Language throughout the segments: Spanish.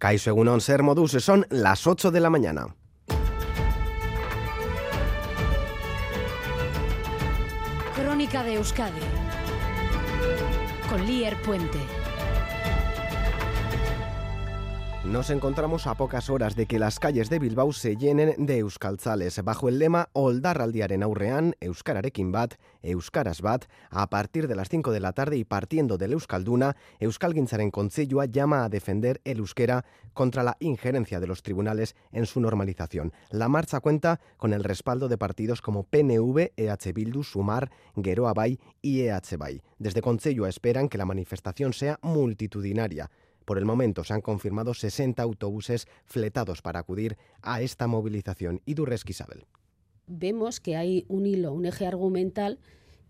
Caixo Egunon Ser Modus, son las 8 de la mañana. Crónica de Euskadi con Lier Puente. Nos encontramos a pocas horas de que las calles de Bilbao se llenen de euskaltzales bajo el lema Oldarraldiaren aurrean, Euskararekin bat, Euskaras bat, a partir de las 5 de la tarde y partiendo del Euskalduna, Euskalgintzaren Kontseiloa llama a defender el euskera contra la injerencia de los tribunales en su normalización. La marcha cuenta con el respaldo de partidos como PNV, EH Bildu, Sumar, Geroa Bai y EH Bai. Desde Kontseiloa esperan que la manifestación sea multitudinaria. Por el momento se han confirmado 60 autobuses fletados para acudir a esta movilización. Y Durres Isabel. Vemos que hay un hilo, un eje argumental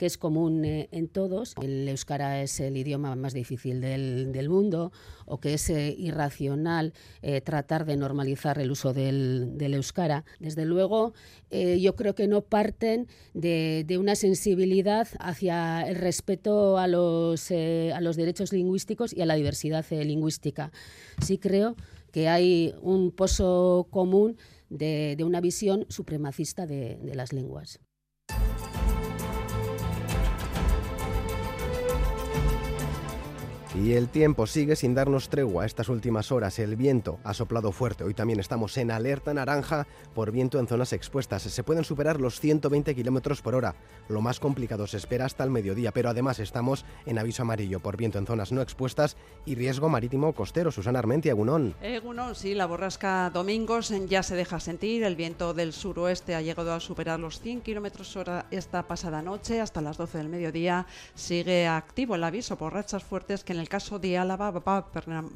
que es común eh, en todos. El euskara es el idioma más difícil del, del mundo o que es eh, irracional eh, tratar de normalizar el uso del, del euskara. Desde luego, yo creo que no parten de, de, una sensibilidad hacia el respeto a los, a los derechos lingüísticos y a la diversidad lingüística. Sí creo que hay un pozo común de, de una visión supremacista de, de las lenguas. Y el tiempo sigue sin darnos tregua estas últimas horas. El viento ha soplado fuerte. Hoy también estamos en alerta naranja por viento en zonas expuestas. Se pueden superar los 120 kilómetros por hora. Lo más complicado se espera hasta el mediodía, pero además estamos en aviso amarillo por viento en zonas no expuestas y riesgo marítimo costero. Susana Armentia, Egunón. Egunón, sí, la borrasca Domingos ya se deja sentir. El viento del suroeste ha llegado a superar los 100 kilómetros hora esta pasada noche. Hasta las 12 del mediodía sigue activo el aviso por rachas fuertes que en el caso de Álava va a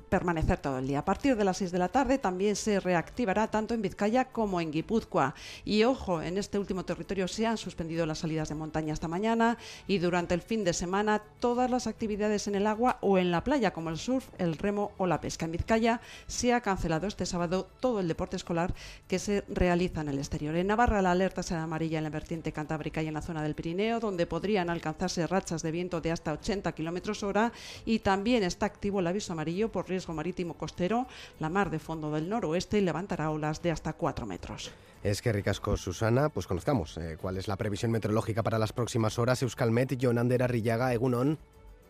permanecer todo el día. A partir de las 6 de la tarde también se reactivará tanto en Vizcaya como en Guipúzcoa. Y ojo, en este último territorio se han suspendido las salidas de montaña esta mañana y durante el fin de semana todas las actividades en el agua o en la playa como el surf, el remo o la pesca. En Vizcaya se ha cancelado este sábado todo el deporte escolar que se realiza en el exterior. En Navarra la alerta será amarilla en la vertiente cantábrica y en la zona del Pirineo, donde podrían alcanzarse rachas de viento de hasta 80 kilómetros hora y también también está activo el aviso amarillo por riesgo marítimo costero, la mar de fondo del noroeste y levantará olas de hasta 4 metros. Es que ricasco, Susana, pues conozcamos eh, cuál es la previsión meteorológica para las próximas horas. Euskalmet, Jonander Arrillaga, Egunon.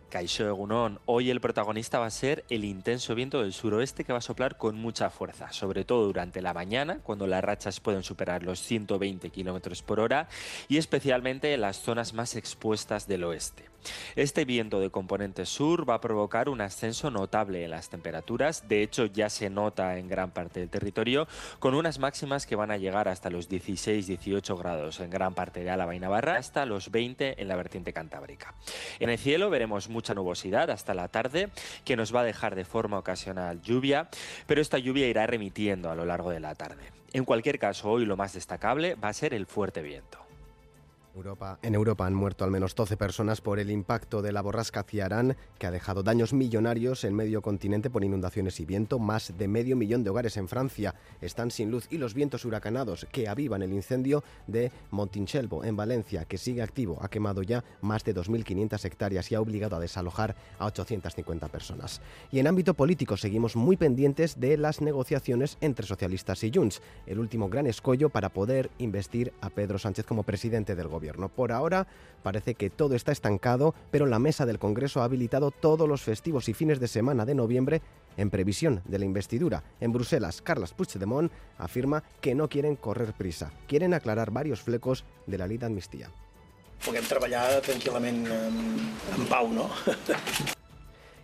Caixo Egunón, hoy el protagonista va a ser el intenso viento del suroeste que va a soplar con mucha fuerza, sobre todo durante la mañana, cuando las rachas pueden superar los 120 km por hora, y especialmente en las zonas más expuestas del oeste. Este viento de componente sur va a provocar un ascenso notable en las temperaturas, de hecho ya se nota en gran parte del territorio, con unas máximas que van a llegar hasta los 16-18 grados en gran parte de Álava y Navarra, hasta los 20 en la vertiente cantábrica. En el cielo veremos mucha nubosidad hasta la tarde, que nos va a dejar de forma ocasional lluvia, pero esta lluvia irá remitiendo a lo largo de la tarde. En cualquier caso, hoy lo más destacable va a ser el fuerte viento. Europa, en Europa han muerto al menos 12 personas por el impacto de la borrasca Ciarán, que ha dejado daños millonarios en medio continente por inundaciones y viento. Más de medio millón de hogares en Francia están sin luz y los vientos huracanados que avivan el incendio de Montinchelvo en Valencia, que sigue activo, ha quemado ya más de 2.500 hectáreas y ha obligado a desalojar a 850 personas. Y en ámbito político seguimos muy pendientes de las negociaciones entre socialistas y Junts, el último gran escollo para poder investir a Pedro Sánchez como presidente del gobierno. Por ahora parece que todo está estancado, pero la mesa del Congreso ha habilitado todos los festivos y fines de semana de noviembre en previsión de la investidura. En Bruselas, Carles Puigdemont afirma que no quieren correr prisa, quieren aclarar varios flecos de la ley de amnistía. Puguem treballar tranquil·lament en, en pau, no?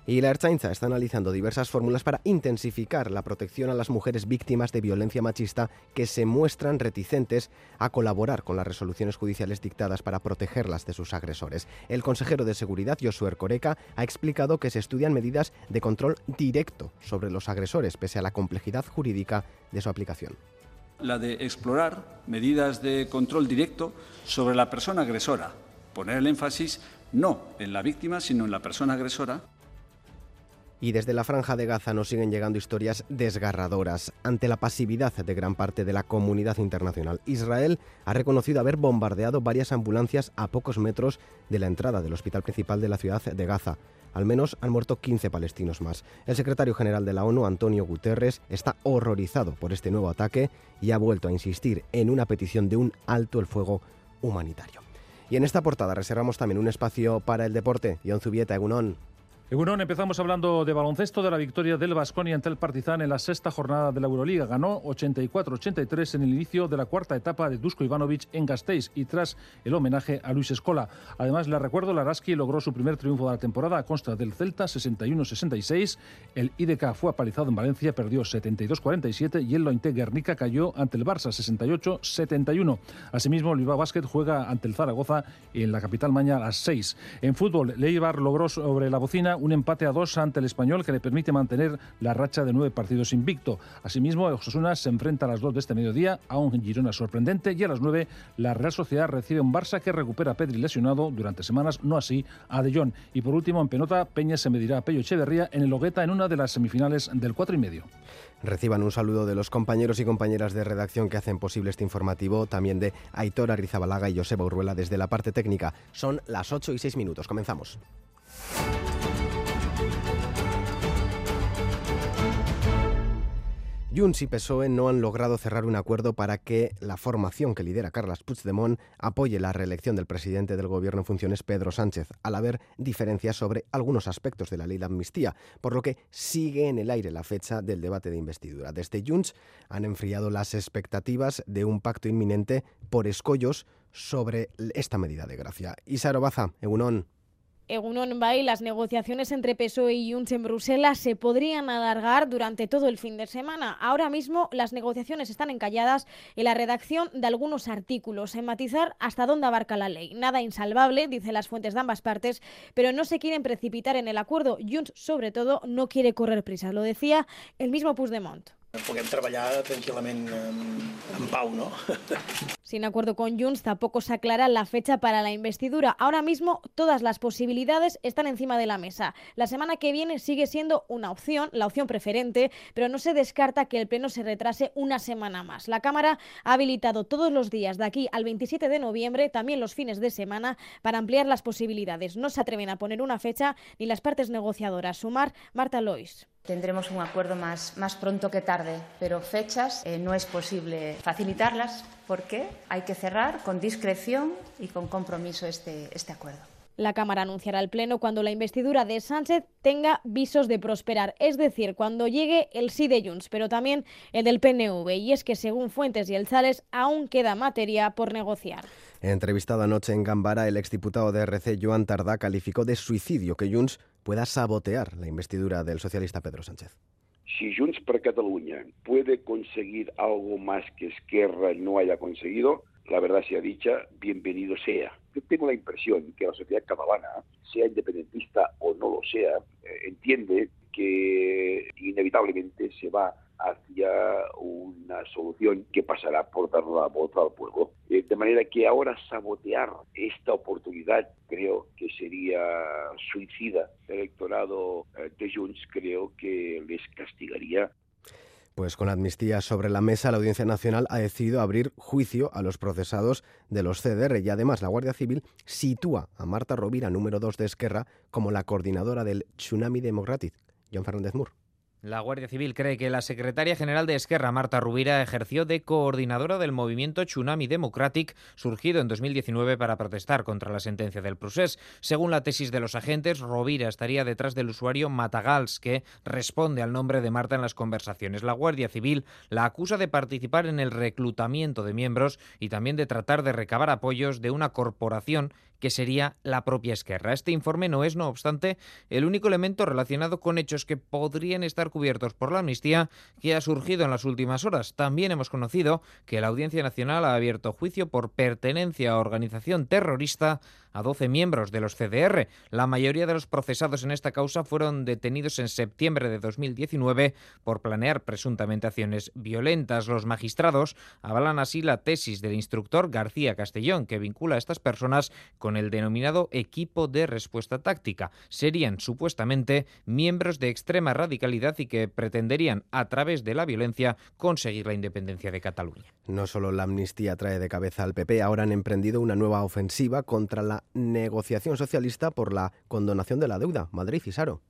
Y la Ertzaintza está analizando diversas fórmulas para intensificar la protección a las mujeres víctimas de violencia machista que se muestran reticentes a colaborar con las resoluciones judiciales dictadas para protegerlas de sus agresores. El consejero de Seguridad, Josué Coreca, ha explicado que se estudian medidas de control directo sobre los agresores, pese a la complejidad jurídica de su aplicación. La de explorar medidas de control directo sobre la persona agresora, poner el énfasis no en la víctima, sino en la persona agresora Y desde la franja de Gaza nos siguen llegando historias desgarradoras. Ante la pasividad de gran parte de la comunidad internacional, Israel ha reconocido haber bombardeado varias ambulancias a pocos metros de la entrada del hospital principal de la ciudad de Gaza. Al menos han muerto 15 palestinos más. El secretario general de la ONU, Antonio Guterres, está horrorizado por este nuevo ataque y ha vuelto a insistir en una petición de un alto el fuego humanitario. Y en esta portada reservamos también un espacio para el deporte. John Zubieta, Egunon. Egunon, empezamos hablando de baloncesto, de la victoria del Vasconia ante el Partizan en la sexta jornada de la Euroliga. Ganó 84-83 en el inicio de la cuarta etapa de Dusko Ivanovic en Gasteiz y tras el homenaje a Luis Escola. Además, le recuerdo, Laraski logró su primer triunfo de la temporada a consta del Celta 61-66. El IDK fue apalizado en Valencia, perdió 72-47 y el Lointe Guernica cayó ante el Barça 68-71. Asimismo, el Bilbao Basket juega ante el Zaragoza en la capital mañana a las 6. En fútbol, Leibar logró sobre la bocina un empate a dos ante el español que le permite mantener la racha de nueve partidos invicto. Asimismo, Osasuna se enfrenta a las dos de este mediodía a un Girona sorprendente y a las nueve la Real Sociedad recibe un Barça que recupera a Pedri lesionado durante semanas, no así a De Jong. Y por último, en Penota, Peña se medirá a Pello Echeverría en el Hogueta en una de las semifinales del cuatro y medio. Reciban un saludo de los compañeros y compañeras de redacción que hacen posible este informativo, también de Aitor Arrizabalaga y Joseba Urruela desde la parte técnica. Son las 8 y 6 minutos. Comenzamos. Junts y PSOE no han logrado cerrar un acuerdo para que la formación que lidera Carles Puigdemont apoye la reelección del presidente del gobierno en funciones Pedro Sánchez, al haber diferencias sobre algunos aspectos de la ley de amnistía, por lo que sigue en el aire la fecha del debate de investidura. Desde Junts han enfriado las expectativas de un pacto inminente por escollos sobre esta medida de gracia. Isa Baza, Egunon. Egunon Bay, las negociaciones entre PSOE y Junts en Bruselas se podrían alargar durante todo el fin de semana. Ahora mismo las negociaciones están encalladas en la redacción de algunos artículos, en matizar hasta dónde abarca la ley. Nada insalvable, dicen las fuentes de ambas partes, pero no se quieren precipitar en el acuerdo. Junts, sobre todo, no quiere correr prisa. Lo decía el mismo Puigdemont. Puguem treballar pau, ¿no? Sin acuerdo con Junts, tampoco se aclara la fecha para la investidura. Ahora mismo todas las posibilidades están encima de la mesa. La semana que viene sigue siendo una opción, la opción preferente, pero no se descarta que el Pleno se retrase una semana más. La Cámara ha habilitado todos los días de aquí al 27 de noviembre, también los fines de semana, para ampliar las posibilidades. No se atreven a poner una fecha ni las partes negociadoras. Sumar, Marta Lois. Tendremos un acuerdo más, más pronto que tarde, pero fechas eh, no es posible facilitarlas porque hay que cerrar con discreción y con compromiso este, este acuerdo. La Cámara anunciará al Pleno cuando la investidura de Sánchez tenga visos de prosperar, es decir, cuando llegue el sí de Junts, pero también el del PNV. Y es que, según Fuentes y el Sales, aún queda materia por negociar. Entrevistado anoche en Gambara, el exdiputado de RC, Joan Tardá, calificó de suicidio que Junts pueda sabotear la investidura del socialista Pedro Sánchez. Si Junts per Cataluña puede conseguir algo más que Esquerra no haya conseguido, la verdad sea dicha, bienvenido sea. Yo tengo la impresión que la sociedad catalana, sea independentista o no lo sea, eh, entiende que inevitablemente se va hacia una solución que pasará por dar la voz al pueblo. Eh, de manera que ahora sabotear esta oportunidad creo que sería suicida. El electorado eh, de Junts creo que les castigaría pues con amnistía sobre la mesa, la Audiencia Nacional ha decidido abrir juicio a los procesados de los CDR y además la Guardia Civil sitúa a Marta Rovira, número 2 de Esquerra, como la coordinadora del Tsunami Democratic. John Fernández Mur. La Guardia Civil cree que la secretaria general de Esquerra, Marta Rubira, ejerció de coordinadora del movimiento Tsunami Democratic, surgido en 2019 para protestar contra la sentencia del procés. Según la tesis de los agentes, Rovira estaría detrás del usuario Matagals, que responde al nombre de Marta en las conversaciones. La Guardia Civil la acusa de participar en el reclutamiento de miembros y también de tratar de recabar apoyos de una corporación que sería la propia Esquerra. Este informe no es, no obstante, el único elemento relacionado con hechos que podrían estar cubiertos por la amnistía que ha surgido en las últimas horas. También hemos conocido que la Audiencia Nacional ha abierto juicio por pertenencia a organización terrorista a 12 miembros de los CDR. La mayoría de los procesados en esta causa fueron detenidos en septiembre de 2019 por planear presuntamente acciones violentas. Los magistrados avalan así la tesis del instructor García Castellón, que vincula a estas personas con el denominado equipo de respuesta táctica. Serían supuestamente miembros de extrema radicalidad y que pretenderían, a través de la violencia, conseguir la independencia de Cataluña. No solo la amnistía trae de cabeza al PP, ahora han emprendido una nueva ofensiva contra la negociación socialista por la condonación de la deuda. Madrid y Saro.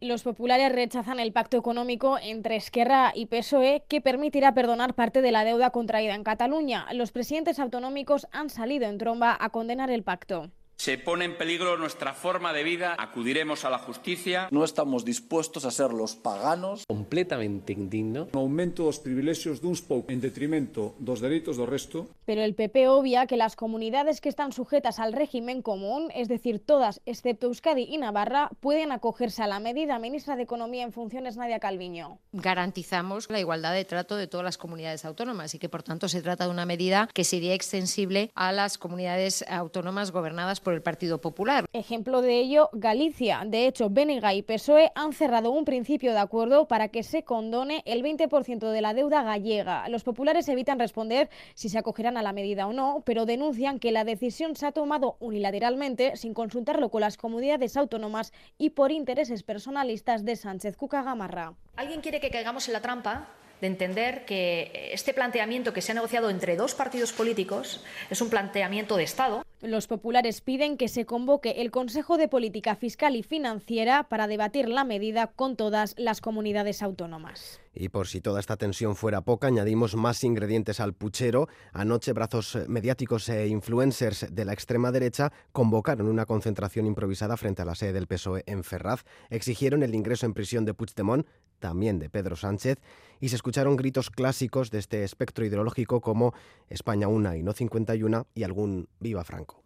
Los populares rechazan el pacto económico entre Esquerra y PSOE que permitirá perdonar parte de la deuda contraída en Cataluña. Los presidentes autonómicos han salido en tromba a condenar el pacto. Se pone en peligro nuestra forma de vida, acudiremos a la justicia. No estamos dispuestos a ser los paganos. Completamente indigno. Un aumento dos privilexios duns poucos en detrimento dos dereitos do resto. Pero el PP obvia que las comunidades que están sujetas al régimen común, es decir, todas excepto Euskadi y Navarra, pueden acogerse a la medida. Ministra de Economía en funciones, Nadia Calviño. Garantizamos la igualdad de trato de todas las comunidades autónomas y que, por tanto, se trata de una medida que sería extensible a las comunidades autónomas gobernadas por el Partido Popular. Ejemplo de ello, Galicia. De hecho, Bénega y PSOE han cerrado un principio de acuerdo para que se condone el 20% de la deuda gallega. Los populares evitan responder si se acogerán a la medida o no, pero denuncian que la decisión se ha tomado unilateralmente, sin consultarlo con las comunidades autónomas y por intereses personalistas de Sánchez Cuca Gamarra. ¿Alguien quiere que caigamos en la trampa de entender que este planteamiento que se ha negociado entre dos partidos políticos es un planteamiento de Estado. Los populares piden que se convoque el Consejo de Política Fiscal y Financiera para debatir la medida con todas las comunidades autónomas. Y por si toda esta tensión fuera poca, añadimos más ingredientes al puchero. Anoche, brazos mediáticos e influencers de la extrema derecha convocaron una concentración improvisada frente a la sede del PSOE en Ferraz. Exigieron el ingreso en prisión de Puigdemont, también de Pedro Sánchez, y se escucharon gritos clásicos de este espectro ideológico como España una y no 51 y algún Viva Franco.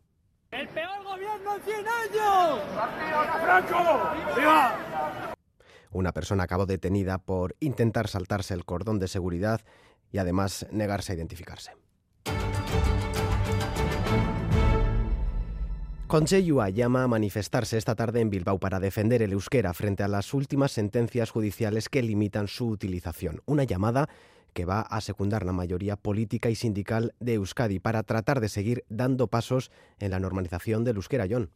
¡El peor gobierno en 100 años! ¡Franco! ¡Viva! Una persona acabó detenida por intentar saltarse el cordón de seguridad y además negarse a identificarse. Concheyua llama a manifestarse esta tarde en Bilbao para defender el euskera frente a las últimas sentencias judiciales que limitan su utilización. Una llamada que va a secundar la mayoría política y sindical de Euskadi para tratar de seguir dando pasos en la normalización del euskera, John.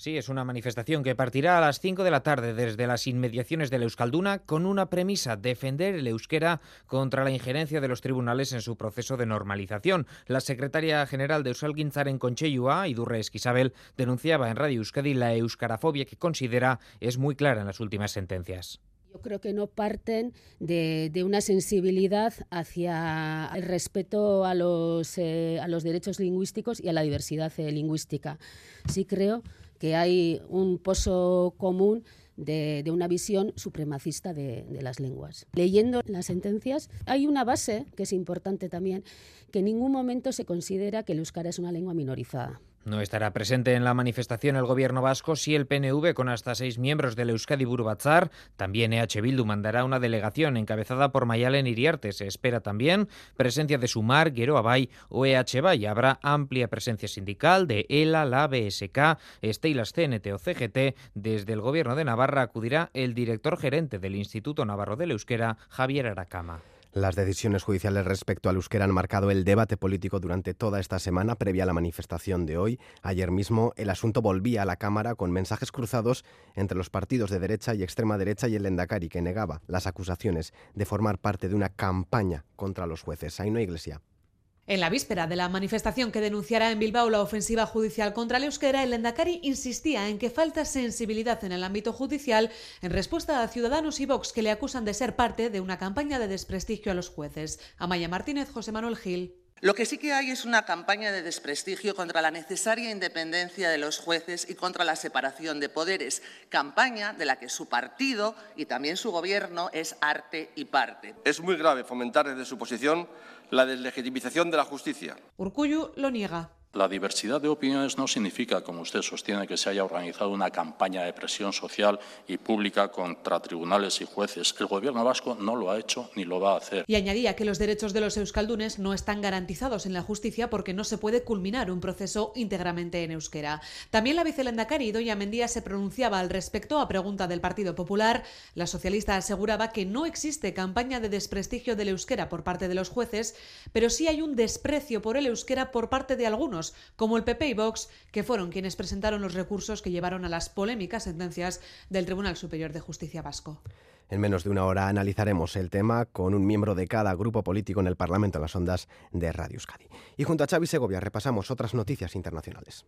Sí, es una manifestación que partirá a las 5 de la tarde desde las inmediaciones de la Euskalduna con una premisa, defender el euskera contra la injerencia de los tribunales en su proceso de normalización. La secretaria general de Euskalgintzar en Concheyua, Idurre Esquisabel, denunciaba en Radio Euskadi la euskarafobia que considera es muy clara en las últimas sentencias. Yo creo que no parten de, una sensibilidad hacia el respeto a los, eh, a los derechos lingüísticos y a la diversidad eh, lingüística. Sí creo que hay un pozo común de, una visión supremacista de, de, las lenguas. Leyendo las sentencias, hay una base que es importante también, que en ningún momento se considera que el euskara es una lengua minorizada. No estará presente en la manifestación el gobierno vasco si el PNV, con hasta seis miembros del Euskadi Buru Batzar, también EH Bildu mandará una delegación encabezada por Mayalen Iriarte. Se espera también presencia de Sumar, Guero Abay o EH Bay. Habrá amplia presencia sindical de ELA, la BSK, Estelas CNT o CGT. Desde el gobierno de Navarra acudirá el director gerente del Instituto Navarro del Euskera, Javier Aracama. Las decisiones judiciales respecto al euskera han marcado el debate político durante toda esta semana previa a la manifestación de hoy. Ayer mismo el asunto volvía a la Cámara con mensajes cruzados entre los partidos de derecha y extrema derecha y el Lendakari que negaba las acusaciones de formar parte de una campaña contra los jueces. Ahí no iglesia. En la víspera de la manifestación que denunciará en Bilbao la ofensiva judicial contra el euskera, el Endacari insistía en que falta sensibilidad en el ámbito judicial en respuesta a Ciudadanos y Vox que le acusan de ser parte de una campaña de desprestigio a los jueces. Amaya Martínez, José Manuel Gil. Lo que sí que hay es una campaña de desprestigio contra la necesaria independencia de los jueces y contra la separación de poderes, campaña de la que su partido y también su gobierno es arte y parte. Es muy grave fomentar desde su posición la deslegitimización de la justicia. Urcuyu lo niega. La diversidad de opiniones no significa, como usted sostiene, que se haya organizado una campaña de presión social y pública contra tribunales y jueces. El Gobierno vasco no lo ha hecho ni lo va a hacer. Y añadía que los derechos de los euskaldunes no están garantizados en la justicia porque no se puede culminar un proceso íntegramente en euskera. También la vicelendacari Doña Mendía se pronunciaba al respecto a pregunta del Partido Popular. La socialista aseguraba que no existe campaña de desprestigio del euskera por parte de los jueces, pero sí hay un desprecio por el euskera por parte de algunos como el PP y Vox, que fueron quienes presentaron los recursos que llevaron a las polémicas sentencias del Tribunal Superior de Justicia Vasco. En menos de una hora analizaremos el tema con un miembro de cada grupo político en el Parlamento en las ondas de Radio Euskadi. Y junto a Xavi Segovia repasamos otras noticias internacionales.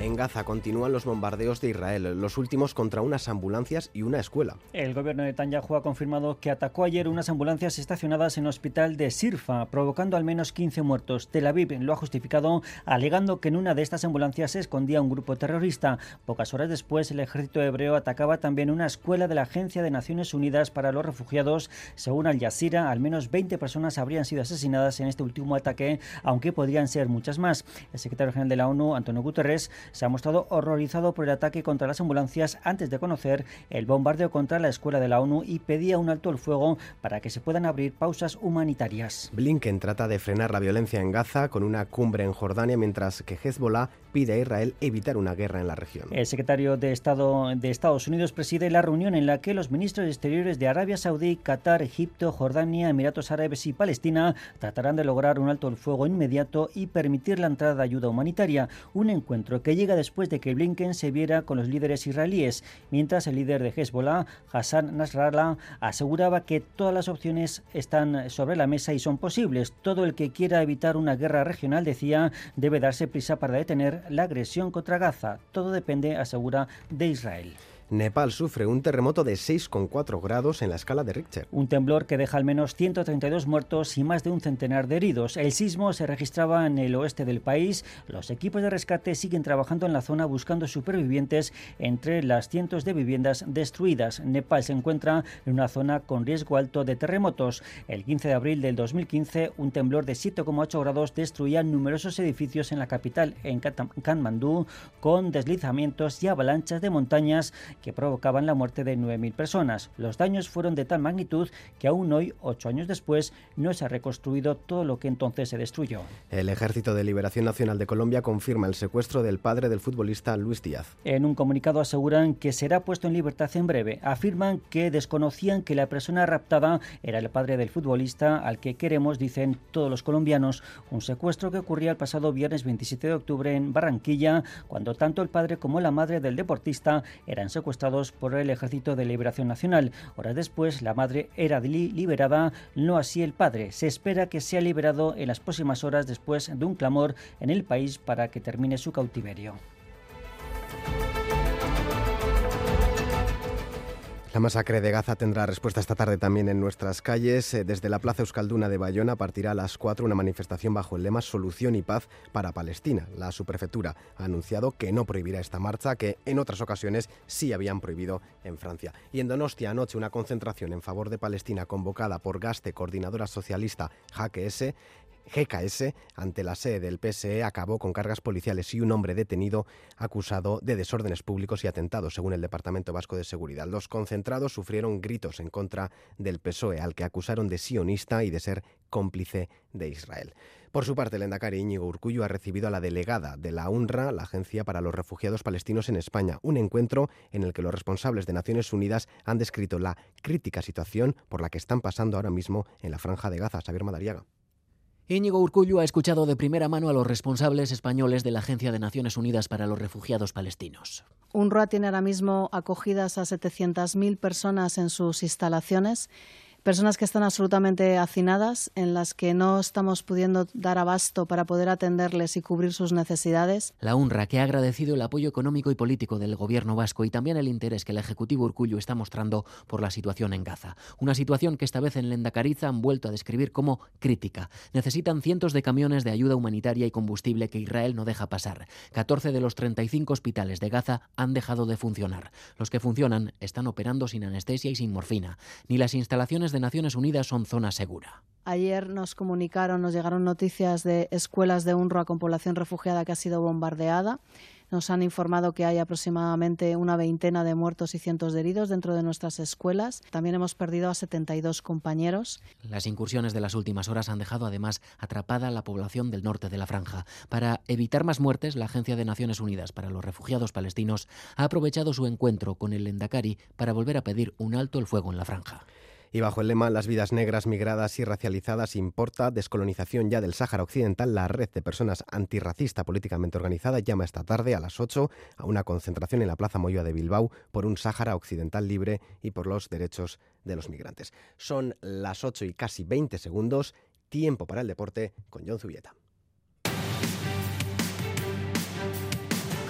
En Gaza continúan los bombardeos de Israel, los últimos contra unas ambulancias y una escuela. El gobierno de Netanyahu ha confirmado que atacó ayer unas ambulancias estacionadas en el hospital de Sirfa, provocando al menos 15 muertos. Tel Aviv lo ha justificado alegando que en una de estas ambulancias se escondía un grupo terrorista. Pocas horas después, el ejército hebreo atacaba también una escuela de la Agencia de Naciones Unidas para los Refugiados. Según Al Jazeera, al menos 20 personas habrían sido asesinadas en este último ataque, aunque podrían ser muchas más. El secretario general de la ONU, Antonio Guterres, se ha mostrado horrorizado por el ataque contra las ambulancias antes de conocer el bombardeo contra la escuela de la ONU y pedía un alto el fuego para que se puedan abrir pausas humanitarias. Blinken trata de frenar la violencia en Gaza con una cumbre en Jordania mientras que Hezbollah pide a Israel evitar una guerra en la región. El secretario de Estado de Estados Unidos preside la reunión en la que los ministros exteriores de Arabia Saudí, Qatar, Egipto, Jordania, Emiratos Árabes y Palestina tratarán de lograr un alto el fuego inmediato y permitir la entrada de ayuda humanitaria, un encuentro que llega después de que Blinken se viera con los líderes israelíes, mientras el líder de Hezbollah, Hassan Nasrallah, aseguraba que todas las opciones están sobre la mesa y son posibles. Todo el que quiera evitar una guerra regional, decía, debe darse prisa para detener la agresión contra Gaza. Todo depende, asegura, de Israel. Nepal sufre un terremoto de 6,4 grados en la escala de Richter. Un temblor que deja al menos 132 muertos y más de un centenar de heridos. El sismo se registraba en el oeste del país. Los equipos de rescate siguen trabajando en la zona buscando supervivientes entre las cientos de viviendas destruidas. Nepal se encuentra en una zona con riesgo alto de terremotos. El 15 de abril del 2015, un temblor de 7,8 grados destruía numerosos edificios en la capital, en Kathmandú, con deslizamientos y avalanchas de montañas que provocaban la muerte de 9.000 personas. Los daños fueron de tal magnitud que aún hoy, ocho años después, no se ha reconstruido todo lo que entonces se destruyó. El Ejército de Liberación Nacional de Colombia confirma el secuestro del padre del futbolista Luis Díaz. En un comunicado aseguran que será puesto en libertad en breve. Afirman que desconocían que la persona raptada era el padre del futbolista al que queremos, dicen todos los colombianos. Un secuestro que ocurría el pasado viernes 27 de octubre en Barranquilla, cuando tanto el padre como la madre del deportista eran secuestrados por el Ejército de Liberación Nacional. Horas después, la madre era liberada, no así el padre. Se espera que sea liberado en las próximas horas después de un clamor en el país para que termine su cautiverio. La masacre de Gaza tendrá respuesta esta tarde también en nuestras calles. Eh, desde la Plaza Euskalduna de Bayona partirá a las 4 una manifestación bajo el lema Solución y Paz para Palestina. La subprefectura ha anunciado que no prohibirá esta marcha, que en otras ocasiones sí habían prohibido en Francia. Y en Donostia anoche una concentración en favor de Palestina convocada por Gaste, coordinadora socialista Jaque S, GKS, ante la sede del PSE, acabó con cargas policiales y un hombre detenido acusado de desórdenes públicos y atentados, según el Departamento Vasco de Seguridad. Los concentrados sufrieron gritos en contra del PSOE, al que acusaron de sionista y de ser cómplice de Israel. Por su parte, el Endacari Íñigo Urcullo ha recibido a la delegada de la UNRWA, la Agencia para los Refugiados Palestinos en España, un encuentro en el que los responsables de Naciones Unidas han descrito la crítica situación por la que están pasando ahora mismo en la franja de Gaza. Xavier Madariaga. Íñigo Urcullo ha escuchado de primera mano a los responsables españoles de la Agencia de Naciones Unidas para los Refugiados Palestinos. UNRWA tiene ahora mismo acogidas a 700.000 personas en sus instalaciones personas que están absolutamente hacinadas, en las que no estamos pudiendo dar abasto para poder atenderles y cubrir sus necesidades. La UNRWA, que ha agradecido el apoyo económico y político del gobierno vasco y también el interés que el Ejecutivo Urcullo está mostrando por la situación en Gaza. Una situación que esta vez en Lendakariza han vuelto a describir como crítica. Necesitan cientos de camiones de ayuda humanitaria y combustible que Israel no deja pasar. 14 de los 35 hospitales de Gaza han dejado de funcionar. Los que funcionan están operando sin anestesia y sin morfina. Ni las instalaciones de de Naciones Unidas son zona segura. Ayer nos comunicaron, nos llegaron noticias de escuelas de UNRWA con población refugiada que ha sido bombardeada. Nos han informado que hay aproximadamente una veintena de muertos y cientos de heridos dentro de nuestras escuelas. También hemos perdido a 72 compañeros. Las incursiones de las últimas horas han dejado además atrapada a la población del norte de la franja. Para evitar más muertes, la Agencia de Naciones Unidas para los Refugiados Palestinos ha aprovechado su encuentro con el Endakari para volver a pedir un alto el fuego en la franja. Y bajo el lema Las vidas negras, migradas y racializadas importa descolonización ya del Sáhara Occidental, la red de personas antirracista políticamente organizada llama esta tarde a las 8 a una concentración en la Plaza Moyoa de Bilbao por un Sáhara Occidental libre y por los derechos de los migrantes. Son las 8 y casi 20 segundos, tiempo para el deporte con John Zubieta.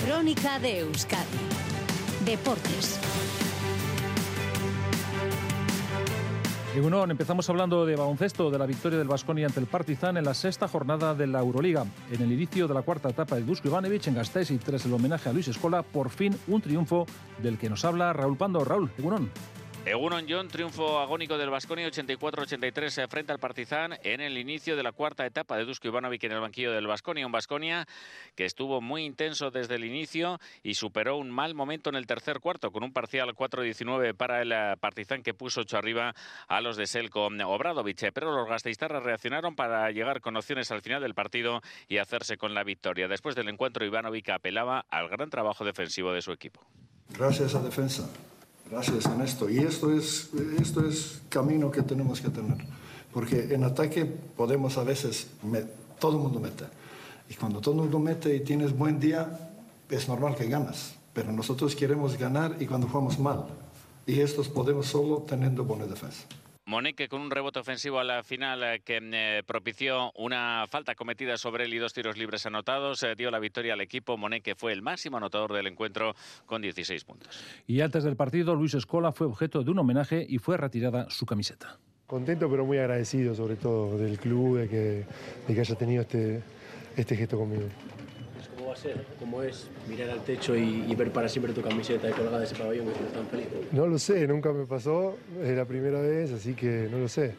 Crónica de Euskadi. Deportes. Egunon, empezamos hablando de baloncesto, de la victoria del Vasconi ante el Partizan en la sexta jornada de la Euroliga. En el inicio de la cuarta etapa de Dusko Ivanovic en Gasteiz y tras el homenaje a Luis Escola, por fin un triunfo del que nos habla Raúl Pando. Raúl, Egunon. Egunon John, triunfo agónico del Vasconi 84-83 frente al Partizan en el inicio de la cuarta etapa de Dusko Ivanovic en el banquillo del Vasconia. Un Vasconia que estuvo muy intenso desde el inicio y superó un mal momento en el tercer cuarto con un parcial 4-19 para el eh, Partizan que puso 8 arriba a los de Selko Obradovic. Pero los gasteiztarras reaccionaron para llegar con opciones al final del partido y hacerse con la victoria. Después del encuentro, Ivanovic apelaba al gran trabajo defensivo de su equipo. Gracias a defensa Gracias, Ernesto. Y esto es, esto es camino que tenemos que tener. Porque en ataque podemos a veces, todo el mundo mete. Y cuando todo el mundo mete y tienes buen día, es normal que ganas. Pero nosotros queremos ganar y cuando jugamos mal. Y estos podemos solo teniendo buena defensa. Moneque con un rebote ofensivo a la final eh, que eh, propició una falta cometida sobre él y dos tiros libres anotados. Eh, dio la victoria al equipo. Moneque fue el máximo anotador del encuentro con 16 puntos. Y antes del partido, Luis Escola fue objeto de un homenaje y fue retirada su camiseta. Contento pero muy agradecido sobre todo del club de que, de que haya tenido este, este gesto conmigo ser? ¿Cómo es mirar al techo y, ver para siempre tu camiseta colgada de ese pabellón que tan feliz? No lo sé, nunca me pasó, es la primera vez, así que no lo sé.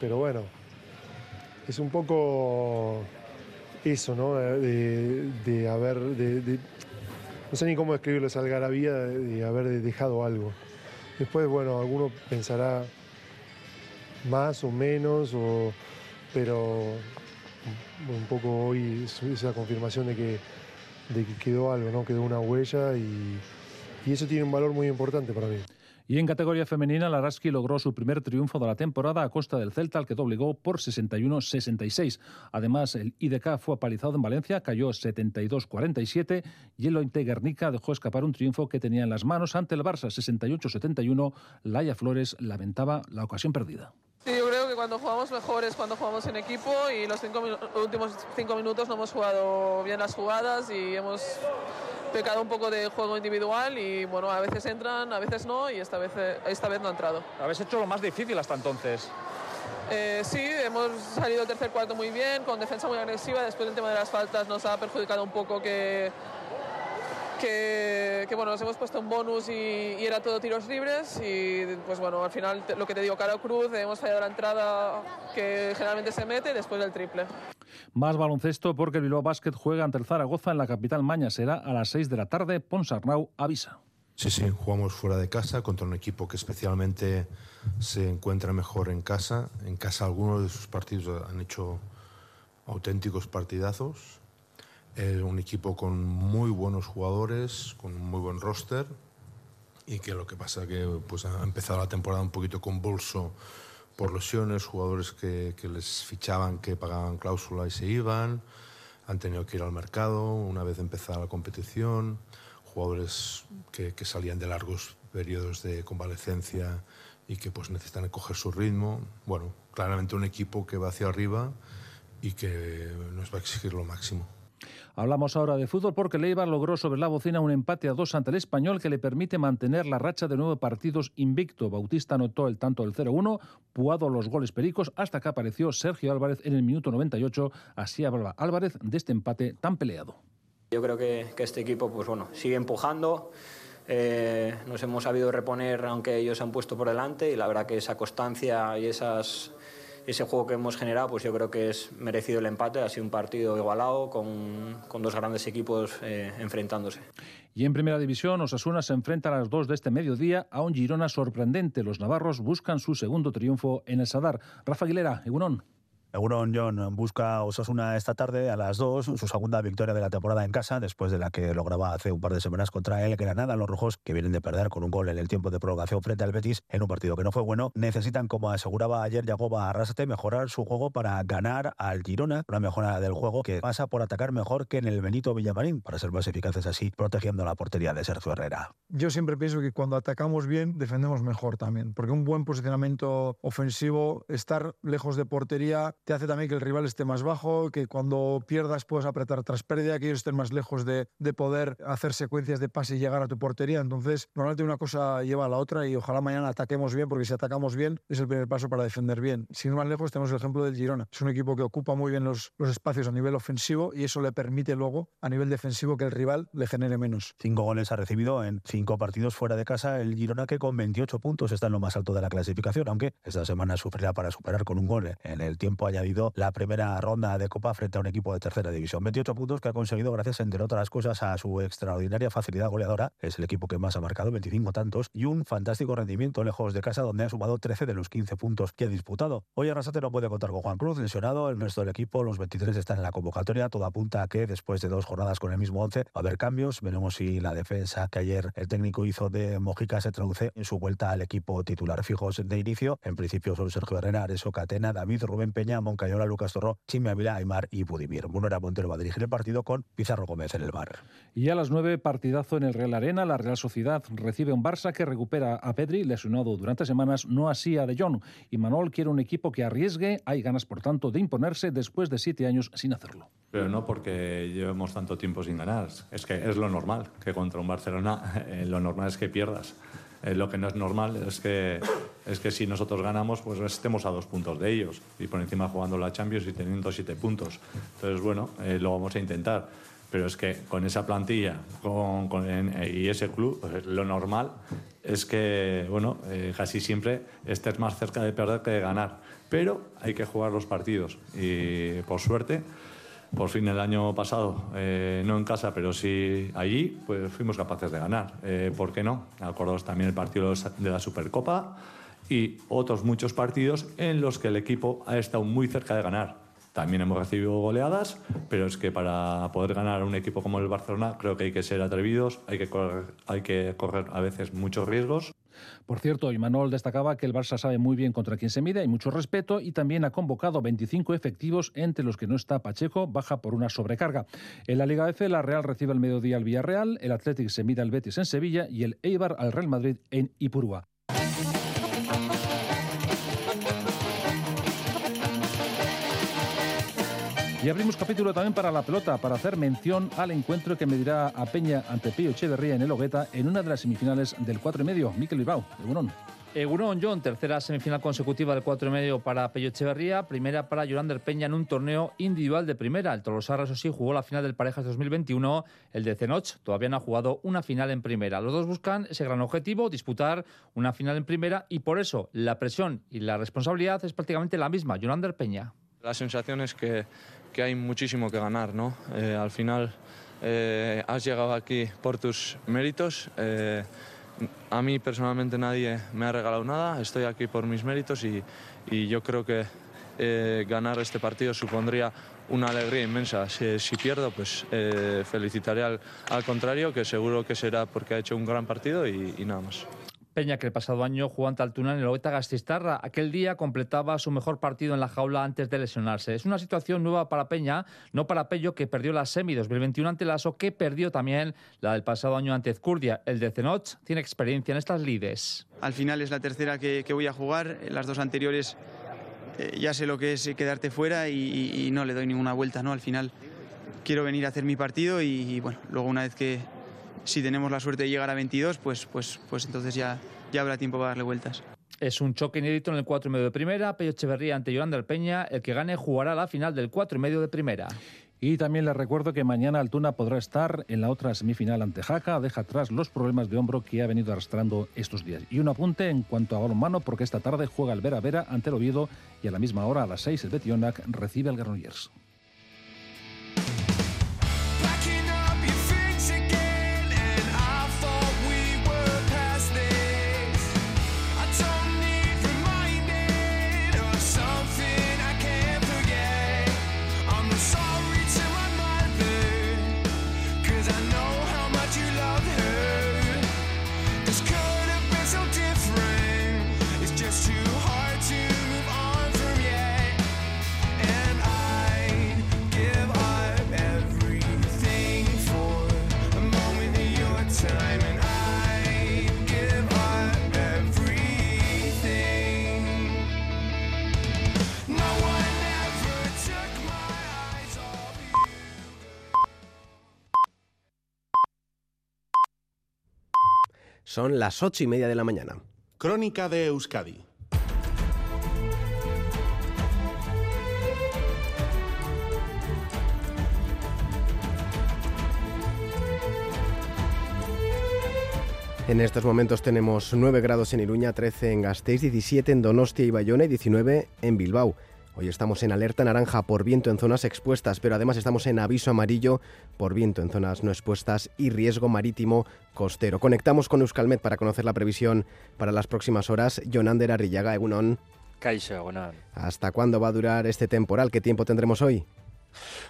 Pero bueno, es un poco eso, ¿no? De, haber, no sé ni cómo describirlo, esa algarabía de, haber dejado algo. Después, bueno, alguno pensará más o menos, pero un poco hoy esa confirmación de que de que quedó algo, ¿no? Quedó una huella y, y eso tiene un valor muy importante para mí. Y en categoría femenina, Laraski logró su primer triunfo de la temporada a costa del Celta, al que doblegó por 61-66. Además, el IDK fue apalizado en Valencia, cayó 72-47 y el Ointe Guernica dejó escapar un triunfo que tenía en las manos ante el Barça 68-71. Laia Flores lamentaba la ocasión perdida. Sí, yo creo que cuando jugamos mejor es cuando jugamos en equipo y los últimos cinco minutos no hemos jugado bien las jugadas y hemos pecado un poco de juego individual y bueno, a veces entran, a veces no y esta vez, esta vez no ha entrado. Habéis hecho lo más difícil hasta entonces. Eh, sí, hemos salido el tercer cuarto muy bien, con defensa muy agresiva. Después el tema de las faltas nos ha perjudicado un poco que que, bueno, nos hemos puesto un bonus y, era todo tiros libres y pues bueno, al final lo que te digo, cara cruz, hemos fallado la entrada que generalmente se mete después del triple. Más baloncesto porque el Bilbao Basket juega ante el Zaragoza en la capital Maña. Será a las 6 de la tarde. Ponsarnau avisa. Sí, sí, jugamos fuera de casa contra un equipo que especialmente se encuentra mejor en casa. En casa algunos de sus partidos han hecho auténticos partidazos es un equipo con muy buenos jugadores, con un muy buen roster y que lo que pasa que pues, ha empezado la temporada un poquito con bolso por lesiones, jugadores que, que, les fichaban, que pagaban cláusula y se iban, han tenido que ir al mercado una vez empezada la competición, jugadores que, que salían de largos periodos de convalecencia y que pues necesitan coger su ritmo. Bueno, claramente un equipo que va hacia arriba y que nos va a exigir lo máximo. Hablamos ahora de fútbol porque Leibar logró sobre la bocina un empate a dos ante el español que le permite mantener la racha de nueve partidos invicto. Bautista anotó el tanto del 0-1, Puado los goles pericos, hasta que apareció Sergio Álvarez en el minuto 98. Así hablaba Álvarez de este empate tan peleado. Yo creo que, este equipo pues bueno, sigue empujando. eh, nos hemos sabido reponer aunque ellos han puesto por delante y la verdad que esa constancia y esas, ese juego que hemos generado, pues yo creo que es merecido el empate. Ha sido un partido igualado con, dos grandes equipos eh, enfrentándose. Y en primera división, Osasuna se enfrenta a las dos de este mediodía a un Girona sorprendente. Los navarros buscan su segundo triunfo en el Sadar. Rafa Aguilera, Egunon. Euron John busca Osasuna esta tarde a las 2, su segunda victoria de la temporada en casa, después de la que lograba hace un par de semanas contra el Granada. Los rojos, que vienen de perder con un gol en el tiempo de prolongación frente al Betis en un partido que no fue bueno, necesitan, como aseguraba ayer Yagoba Arrasate, mejorar su juego para ganar al Girona. Una mejora del juego que pasa por atacar mejor que en el Benito Villamarín, para ser más eficaces así, protegiendo la portería de Sergio Herrera. Yo siempre pienso que cuando atacamos bien, defendemos mejor también, porque un buen posicionamiento ofensivo, estar lejos de portería, te hace también que el rival esté más bajo, que cuando pierdas puedas apretar tras pérdida, que ellos estén más lejos de, de poder hacer secuencias de pase y llegar a tu portería. Entonces, normalmente una cosa lleva a la otra y ojalá mañana ataquemos bien, porque si atacamos bien es el primer paso para defender bien. Sin ir más lejos, tenemos el ejemplo del Girona. Es un equipo que ocupa muy bien los espacios a nivel ofensivo y eso le permite luego a nivel defensivo que el rival le genere menos. Cinco goles ha recibido en cinco partidos fuera de casa el Girona que con 28 puntos está en lo más alto de la clasificación, aunque esta semana sufrirá para superar con un gol en el tiempo añadido la primera ronda de Copa frente a un equipo de tercera división. 28 puntos que ha conseguido gracias, entre otras cosas, a su extraordinaria facilidad goleadora. Es el equipo que más ha marcado, 25 tantos, y un fantástico rendimiento lejos de casa, donde ha sumado 13 de los 15 puntos que ha disputado. Hoy Arrasate no puede contar con Juan Cruz, lesionado. El resto del equipo, los 23, están en la convocatoria. Todo apunta a que después de dos jornadas con el mismo 11 va a haber cambios. Veremos si la defensa que ayer el técnico hizo de Mojica se traduce en su vuelta al equipo titular. Fijos de inicio, en principio son Sergio Herrera, Areso Catena, David, Rubén Peña, Moncayola, Lucas Torró, Chime Ávila, Aymar y Budimir. Munera Montero va a dirigir el partido con Pizarro Gómez en el bar. Y a las 9, partidazo en el Real Arena. La Real Sociedad recibe un Barça que recupera a Pedri, lesionado durante semanas, no así a De Jong. Y Manol quiere un equipo que arriesgue. Hay ganas, por tanto, de imponerse después de siete años sin hacerlo. Pero no porque llevemos tanto tiempo sin ganar. Es que es lo normal, que contra un Barcelona eh, lo normal es que pierdas. Eh, lo que no es normal es que, es que si nosotros ganamos, pues estemos a dos puntos de ellos y por encima jugando la Champions y teniendo siete puntos. Entonces, bueno, eh, lo vamos a intentar. Pero es que con esa plantilla con, con, en, y ese club, pues lo normal es que, bueno, eh, casi siempre estés más cerca de perder que de ganar. Pero hay que jugar los partidos y, por suerte, por fin el año pasado, eh, no en casa, pero sí allí, pues fuimos capaces de ganar. Eh, ¿Por qué no? Acordaos también el partido de la Supercopa y otros muchos partidos en los que el equipo ha estado muy cerca de ganar. También hemos recibido goleadas, pero es que para poder ganar un equipo como el Barcelona creo que hay que ser atrevidos, hay que correr, hay que correr a veces muchos riesgos. Por cierto, Imanol destacaba que el Barça sabe muy bien contra quién se mide, hay mucho respeto y también ha convocado 25 efectivos, entre los que no está Pacheco, baja por una sobrecarga. En la Liga F, la Real recibe al mediodía al Villarreal, el Athletic se mide al Betis en Sevilla y el Eibar al Real Madrid en Ipurúa. Y abrimos capítulo también para la pelota, para hacer mención al encuentro que medirá a Peña ante Pío Echeverría en el Hogueta en una de las semifinales del 4 y medio. Miquel Bilbao, Egunon. Egunon John, tercera semifinal consecutiva del 4 y medio para Pello Echeverría, primera para Yolander Peña en un torneo individual de primera. El Tolosarra, eso sí, jugó la final del Parejas 2021. El de Cenoch todavía no ha jugado una final en primera. Los dos buscan ese gran objetivo, disputar una final en primera, y por eso la presión y la responsabilidad es prácticamente la misma. Yolander Peña. La sensación es que, que hay muchísimo que ganar, ¿no? Eh, al final eh, has llegado aquí por tus méritos. Eh, a mí personalmente nadie me ha regalado nada, estoy aquí por mis méritos y, y yo creo que eh, ganar este partido supondría una alegría inmensa. Si, pierdo, pues felicitaré al, contrario, que seguro que será porque ha hecho un gran partido y nada más. Peña, que el pasado año jugó ante Altuna en el Oeta Gastistarra. Aquel día completaba su mejor partido en la jaula antes de lesionarse. Es una situación nueva para Peña, no para Pello, que perdió la semi 2021 ante Lasso, que perdió también la del pasado año ante Ezcurdia. El de Zenoch tiene experiencia en estas lides. Al final es la tercera que, que voy a jugar. Las dos anteriores eh, ya sé lo que es quedarte fuera y, y, y, no le doy ninguna vuelta. ¿no? Al final quiero venir a hacer mi partido y, y bueno, luego una vez que si tenemos la suerte de llegar a 22, pues, pues, pues entonces ya, ya habrá tiempo para darle vueltas. Es un choque inédito en el 4 y medio de primera. Pello Echeverría ante Yolanda Peña. El que gane jugará la final del 4 y medio de primera. Y también les recuerdo que mañana Altuna podrá estar en la otra semifinal ante Jaca. Deja atrás los problemas de hombro que ha venido arrastrando estos días. Y un apunte en cuanto a balonmano, porque esta tarde juega el Vera Vera ante el Oviedo y a la misma hora, a las 6, el Betionac recibe al Granollers. Son las ocho y media de la mañana. Crónica de Euskadi. En estos momentos tenemos 9 grados en Iruña, 13 en Gasteiz, 17 en Donostia y Bayona y 19 en Bilbao. Hoy estamos en alerta naranja por viento en zonas expuestas, pero además estamos en aviso amarillo por viento en zonas no expuestas y riesgo marítimo costero. Conectamos con Euskalmet para conocer la previsión para las próximas horas. Jonander Arrillaga, Egunon. ¿Hasta cuándo va a durar este temporal? ¿Qué tiempo tendremos hoy?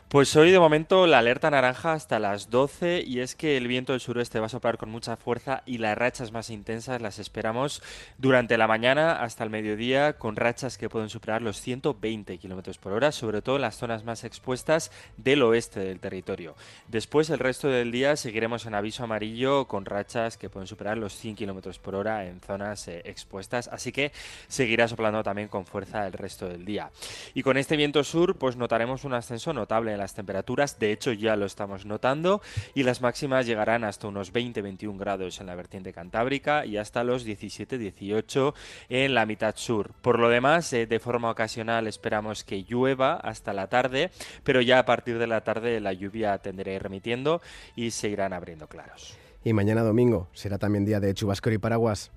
Pues hoy de momento la alerta naranja hasta las 12 y es que el viento del suroeste va a soplar con mucha fuerza y las rachas más intensas las esperamos durante la mañana hasta el mediodía con rachas que pueden superar los 120 kilómetros por hora, sobre todo en las zonas más expuestas del oeste del territorio. Después el resto del día seguiremos en aviso amarillo con rachas que pueden superar los 100 kilómetros por hora en zonas eh, expuestas, así que seguirá soplando también con fuerza el resto del día. Y con este viento sur pues notaremos un ascenso notable en las temperaturas, de hecho ya lo estamos notando, y las máximas llegarán hasta unos 20-21 grados en la vertiente cantábrica y hasta los 17-18 en la mitad sur. Por lo demás, eh, de forma ocasional esperamos que llueva hasta la tarde, pero ya a partir de la tarde la lluvia tenderá a ir remitiendo y se irán abriendo claros. Y mañana domingo será también día de chubasco y paraguas.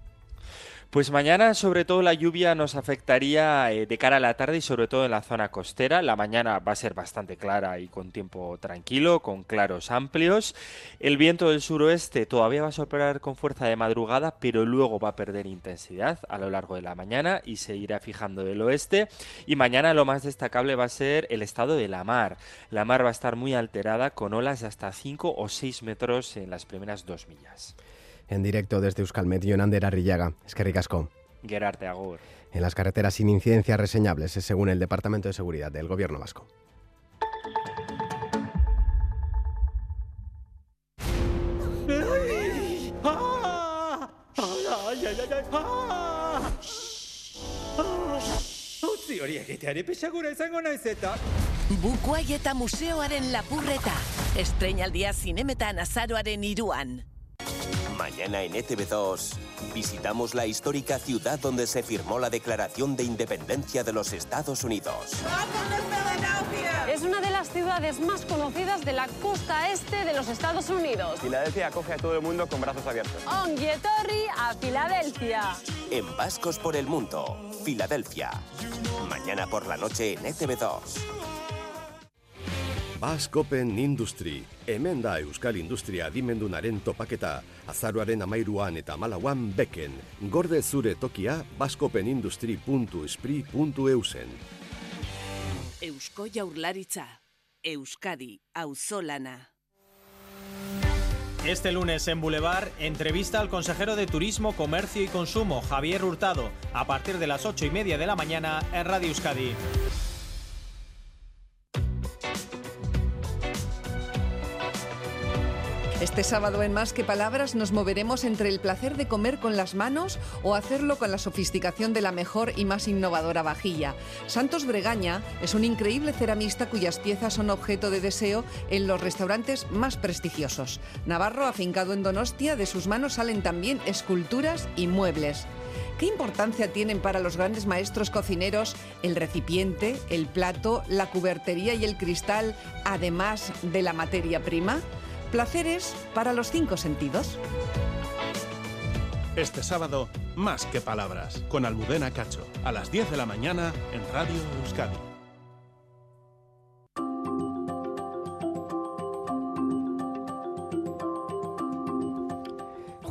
Pues mañana sobre todo la lluvia nos afectaría eh, de cara a la tarde y sobre todo en la zona costera. La mañana va a ser bastante clara y con tiempo tranquilo, con claros amplios. El viento del suroeste todavía va a soplar con fuerza de madrugada, pero luego va a perder intensidad a lo largo de la mañana y se irá fijando del oeste. Y mañana lo más destacable va a ser el estado de la mar. La mar va a estar muy alterada con olas de hasta 5 o 6 metros en las primeras dos millas. En directo desde Euskalmet, Jonander Arrillaga. Es que ricasco. Gerarte Agur. En las carreteras sin incidencias reseñables, según el Departamento de Seguridad del Gobierno Vasco. horiek egiteari pixagura izango naiz eta... Bukuai eta museoaren lapurreta. Estreinaldia zinemetan azaroaren iruan. Mañana en ETV2 visitamos la histórica ciudad donde se firmó la Declaración de Independencia de los Estados Unidos. Es una de las ciudades más conocidas de la costa este de los Estados Unidos. Filadelfia acoge a todo el mundo con brazos abiertos. Ongietorri a Filadelfia. En Vascos por el Mundo, Filadelfia. Mañana por la noche en ETV2. Baskopen Industry, hemen da Euskal Industria adimendunaren topaketa, azaroaren amairuan eta malauan beken, gorde zure tokia baskopenindustri.espri.eusen. Eusko Jaurlaritza, Euskadi, Auzolana. Este lunes en Boulevard, entrevista al consejero de Turismo, Comercio y Consumo, Javier Hurtado, a partir de las ocho y media de la mañana en Radio Euskadi. Este sábado en Más que Palabras nos moveremos entre el placer de comer con las manos o hacerlo con la sofisticación de la mejor y más innovadora vajilla. Santos Bregaña es un increíble ceramista cuyas piezas son objeto de deseo en los restaurantes más prestigiosos. Navarro, afincado en Donostia, de sus manos salen también esculturas y muebles. ¿Qué importancia tienen para los grandes maestros cocineros el recipiente, el plato, la cubertería y el cristal, además de la materia prima? Placeres para los cinco sentidos. Este sábado, más que palabras, con Almudena Cacho, a las 10 de la mañana en Radio Euskadi.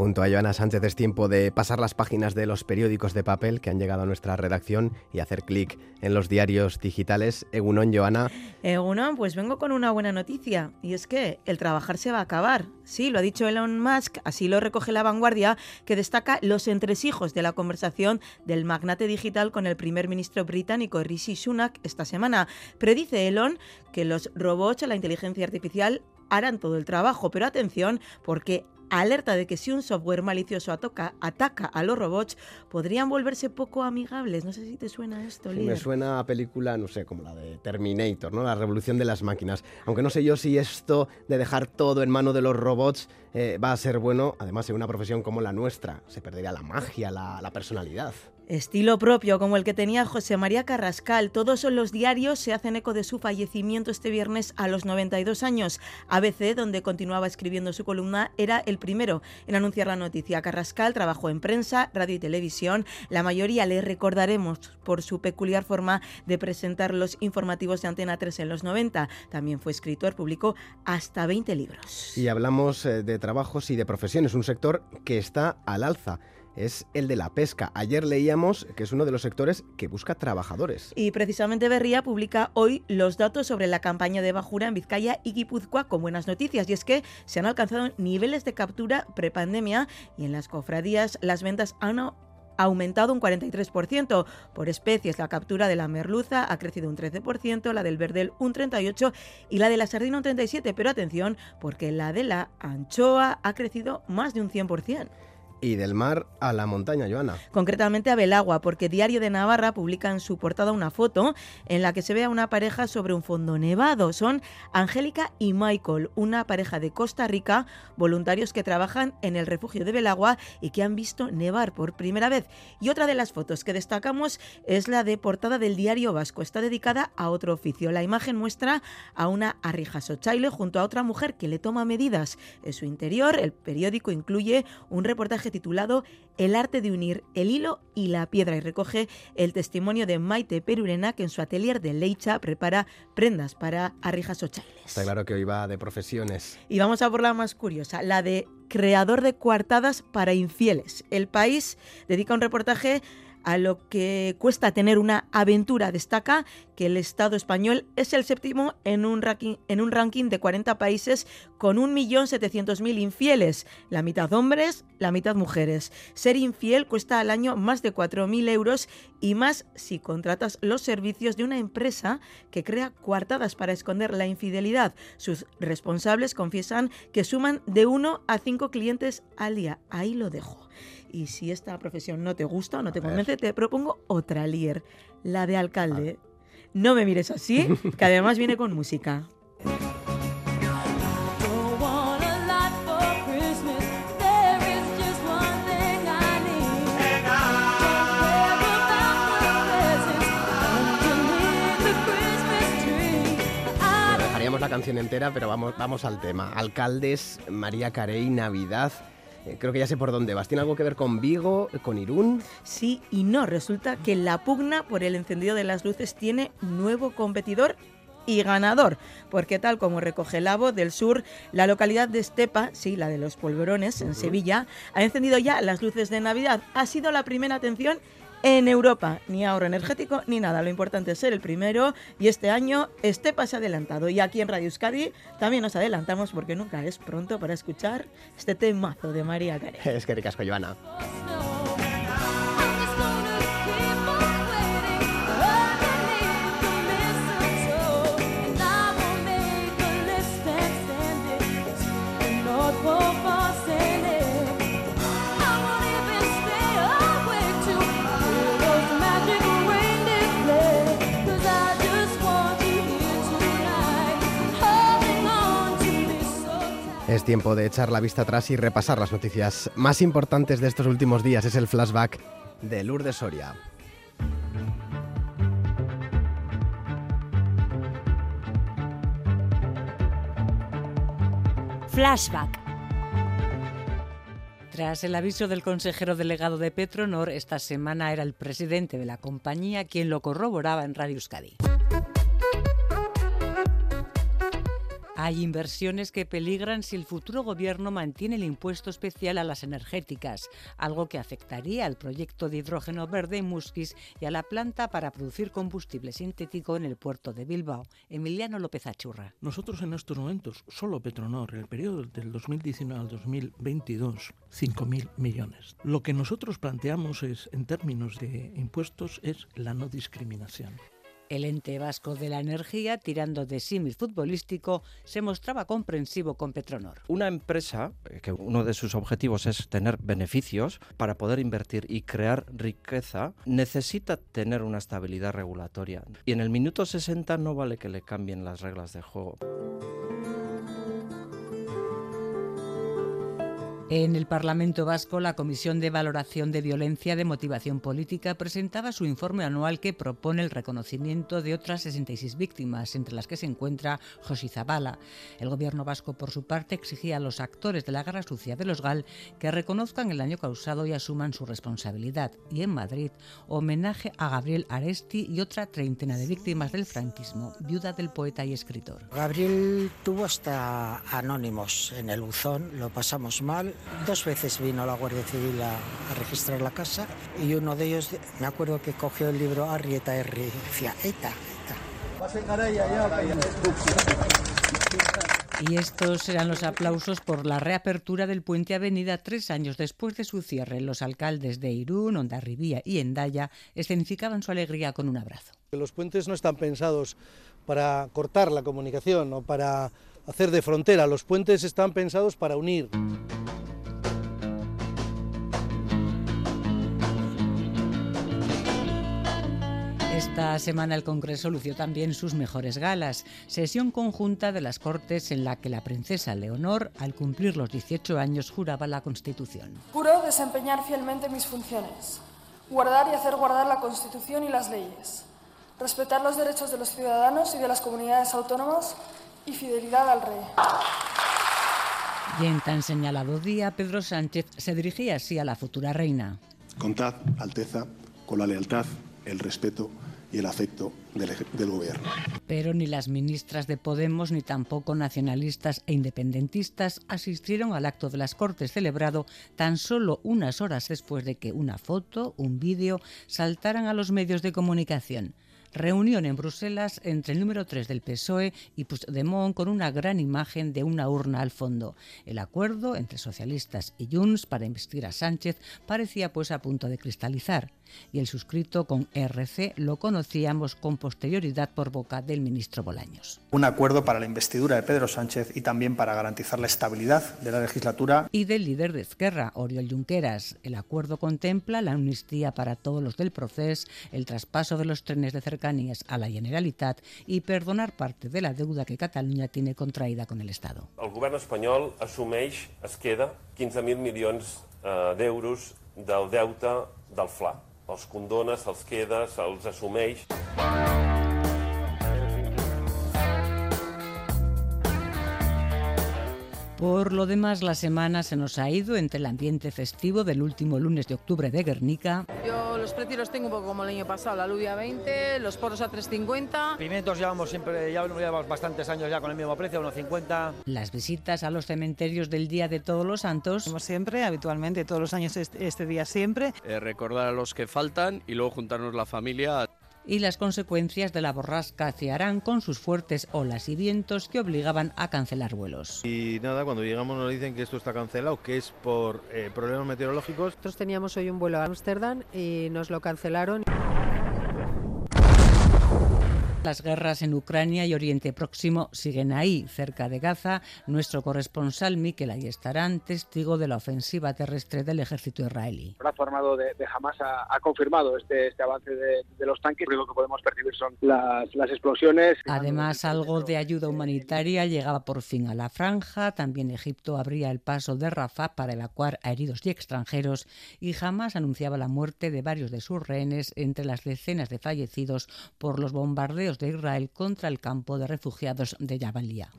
Junto a Joana Sánchez es tiempo de pasar las páginas de los periódicos de papel que han llegado a nuestra redacción y hacer clic en los diarios digitales. Egunon, Joana. Egunon, pues vengo con una buena noticia y es que el trabajar se va a acabar. Sí, lo ha dicho Elon Musk, así lo recoge la vanguardia, que destaca los entresijos de la conversación del magnate digital con el primer ministro británico Rishi Sunak esta semana. Predice Elon que los robots, la inteligencia artificial, harán todo el trabajo, pero atención porque alerta de que si un software malicioso ataca, ataca a los robots, podrían volverse poco amigables. No sé si te suena esto, Me suena a película, no sé, como la de Terminator, ¿no? La revolución de las máquinas. Aunque no sé yo si esto de dejar todo en mano de los robots eh, va a ser bueno, además en una profesión como la nuestra. Se perdería la magia, la, la personalidad. Estilo propio como el que tenía José María Carrascal. Todos los diarios se hacen eco de su fallecimiento este viernes a los 92 años. ABC, donde continuaba escribiendo su columna, era el primero en anunciar la noticia. Carrascal trabajó en prensa, radio y televisión. La mayoría le recordaremos por su peculiar forma de presentar los informativos de Antena 3 en los 90. También fue escritor, publicó hasta 20 libros. Y hablamos eh, de trabajos y de profesiones, un sector que está al alza es el de la pesca. Ayer leíamos que es uno de los sectores que busca trabajadores. Y precisamente Berría publica hoy los datos sobre la campaña de bajura en Vizcaya y Guipúzcoa con buenas noticias. Y es que se han alcanzado niveles de captura prepandemia y en las cofradías las ventas han aumentado un 43%. Por especies, la captura de la merluza ha crecido un 13%, la del verdel un 38% y la de la sardina un 37%. Pero atención, porque la de la anchoa ha crecido más de un 100% y del mar a la montaña, Joana. Concretamente a Belagua, porque Diario de Navarra publica en su portada una foto en la que se ve a una pareja sobre un fondo nevado. Son Angélica y Michael, una pareja de Costa Rica, voluntarios que trabajan en el refugio de Belagua y que han visto nevar por primera vez. Y otra de las fotos que destacamos es la de portada del Diario Vasco. Está dedicada a otro oficio. La imagen muestra a una arrija sochaile junto a otra mujer que le toma medidas en su interior. El periódico incluye un reportaje titulado El arte de unir el hilo y la piedra y recoge el testimonio de Maite Perurena que en su atelier de Leicha prepara prendas para arrijas ochailes. Está claro que hoy va de profesiones. Y vamos a por la más curiosa, la de creador de coartadas para infieles. El país dedica un reportaje a lo que cuesta tener una aventura. Destaca que el Estado español es el séptimo en un ranking, de 40 países con 1.700.000 infieles, la mitad hombres, la mitad mujeres. Ser infiel cuesta al año más de 4.000 euros y más si contratas los servicios de una empresa que crea coartadas para esconder la infidelidad. Sus responsables confiesan que suman de 1 a 5 clientes al día. Ahí lo dejo. Y si esta profesión no te gusta o no te convence, te propongo otra lier, la de alcalde. No me mires así, que además viene con música. dejaríamos la canción entera, pero vamos, vamos al tema. Alcaldes, María Carey, Navidad. Eh, creo que ya sé por dónde vas. ¿Tiene algo que ver con Vigo, con Irún? Sí y no. Resulta que la pugna por el encendido de las luces tiene nuevo competidor y ganador, porque tal como recoge la voz del sur, la localidad de Estepa, sí, la de los polvorones, en Sevilla, ha encendido ya las luces de Navidad. Ha sido la primera atención en Europa. Ni ahorro energético ni nada. Lo importante es ser el primero y este año este pase adelantado. Y aquí en Radio Euskadi también nos adelantamos porque nunca es pronto para escuchar este temazo de María Carey. Es que ricasco, Joana. Es tiempo de echar la vista atrás y repasar las noticias más importantes de estos últimos días. Es el flashback de Lourdes Soria. Flashback. Tras el aviso del consejero delegado de Petronor, esta semana era el presidente de la compañía quien lo corroboraba en Radio Euskadi. Hay inversiones que peligran si el futuro gobierno mantiene el impuesto especial a las energéticas, algo que afectaría al proyecto de hidrógeno verde en y a la planta para producir combustible sintético en el puerto de Bilbao. Emiliano López Achurra. Nosotros en estos momentos, solo Petronor, en el periodo del 2019 al 2022, 5.000 millones. Lo que nosotros planteamos es, en términos de impuestos, es la no discriminación. El ente vasco de la energía, tirando de símil futbolístico, se mostraba comprensivo con Petronor. Una empresa eh, que uno de sus objetivos es tener beneficios para poder invertir y crear riqueza, necesita tener una estabilidad regulatoria. Y en el minuto 60 no vale que le cambien las reglas de juego. En el Parlamento Vasco, la Comisión de Valoración de Violencia de Motivación Política presentaba su informe anual que propone el reconocimiento de otras 66 víctimas, entre las que se encuentra José Zabala. El Gobierno vasco, por su parte, exigía a los actores de la guerra sucia de los GAL que reconozcan el daño causado y asuman su responsabilidad. Y en Madrid, homenaje a Gabriel Aresti y otra treintena de víctimas del franquismo, viuda del poeta y escritor. Gabriel tuvo hasta anónimos en el buzón, lo pasamos mal Dos veces vino la Guardia Civil a, a, registrar la casa y uno de ellos, me acuerdo que cogió el libro Arrieta R y decía, eta, eta. Y estos eran los aplausos por la reapertura del puente Avenida tres años después de su cierre. Los alcaldes de Irún, Ondarribía y Endaya escenificaban su alegría con un abrazo. Los puentes no están pensados para cortar la comunicación o para hacer de frontera. Los puentes están pensados para unir. Esta semana el Congreso lució también sus mejores galas, sesión conjunta de las Cortes en la que la princesa Leonor, al cumplir los 18 años, juraba la Constitución. Juro desempeñar fielmente mis funciones, guardar y hacer guardar la Constitución y las leyes, respetar los derechos de los ciudadanos y de las comunidades autónomas y fidelidad al rey. Y en tan señalado día, Pedro Sánchez se dirigía así a la futura reina. Contad, Alteza, con la lealtad, el respeto y el afecto del, gobierno. Pero ni las ministras de Podemos ni tampoco nacionalistas e independentistas asistieron al acto de las Cortes celebrado tan solo unas horas después de que una foto, un vídeo saltaran a los medios de comunicación. Reunión en Bruselas entre el número 3 del PSOE y Puigdemont con una gran imagen de una urna al fondo. El acuerdo entre socialistas y Junts para investir a Sánchez parecía pues a punto de cristalizar y el suscrito con RC lo conocíamos con posterioridad por boca del ministro Bolaños. Un acuerdo para la investidura de Pedro Sánchez y también para garantizar la estabilidad de la legislatura. Y del líder de Esquerra, Oriol Junqueras. El acuerdo contempla la amnistía para todos los del proceso, el traspaso de los trenes de cercanías a la Generalitat y perdonar parte de la deuda que Cataluña tiene contraída con el Estado. El govern espanyol assumeix, es queda 15.000 milions eh, d'euros del deute del FLA els condona, se'ls queda, se'ls assumeix. Por lo demás, la semana se nos ha ido entre el ambiente festivo del último lunes de octubre de Guernica. Yo los precios los tengo un poco como el año pasado, la alubia a 20, los poros a 3,50. Pimientos llevamos siempre, ya llevamos bastantes años ya con el mismo precio, unos 50. Las visitas a los cementerios del Día de Todos los Santos. Como siempre, habitualmente, todos los años este, este día siempre. Eh, recordar a los que faltan y luego juntarnos la familia y las consecuencias de la borrasca hacia Arán con sus fuertes olas y vientos que obligaban a cancelar vuelos. Y nada, cuando llegamos nos dicen que esto está cancelado, que es por eh, problemas meteorológicos. Nosotros teníamos hoy un vuelo a Ámsterdam y nos lo cancelaron. Las guerras en Ucrania y Oriente Próximo siguen ahí, cerca de Gaza. Nuestro corresponsal Miquel Ayestarán, testigo de la ofensiva terrestre del ejército israelí. El brazo armado de, de Hamas ha, ha, confirmado este, este avance de, de, los tanques. Lo que podemos percibir son las, las explosiones. Además, algo de ayuda humanitaria llegaba por fin a la franja. También Egipto abría el paso de Rafah para evacuar a heridos y extranjeros. Y Hamas anunciaba la muerte de varios de sus rehenes entre las decenas de fallecidos por los bombardeos de Israel contra el campo de refugiados de Jabalia.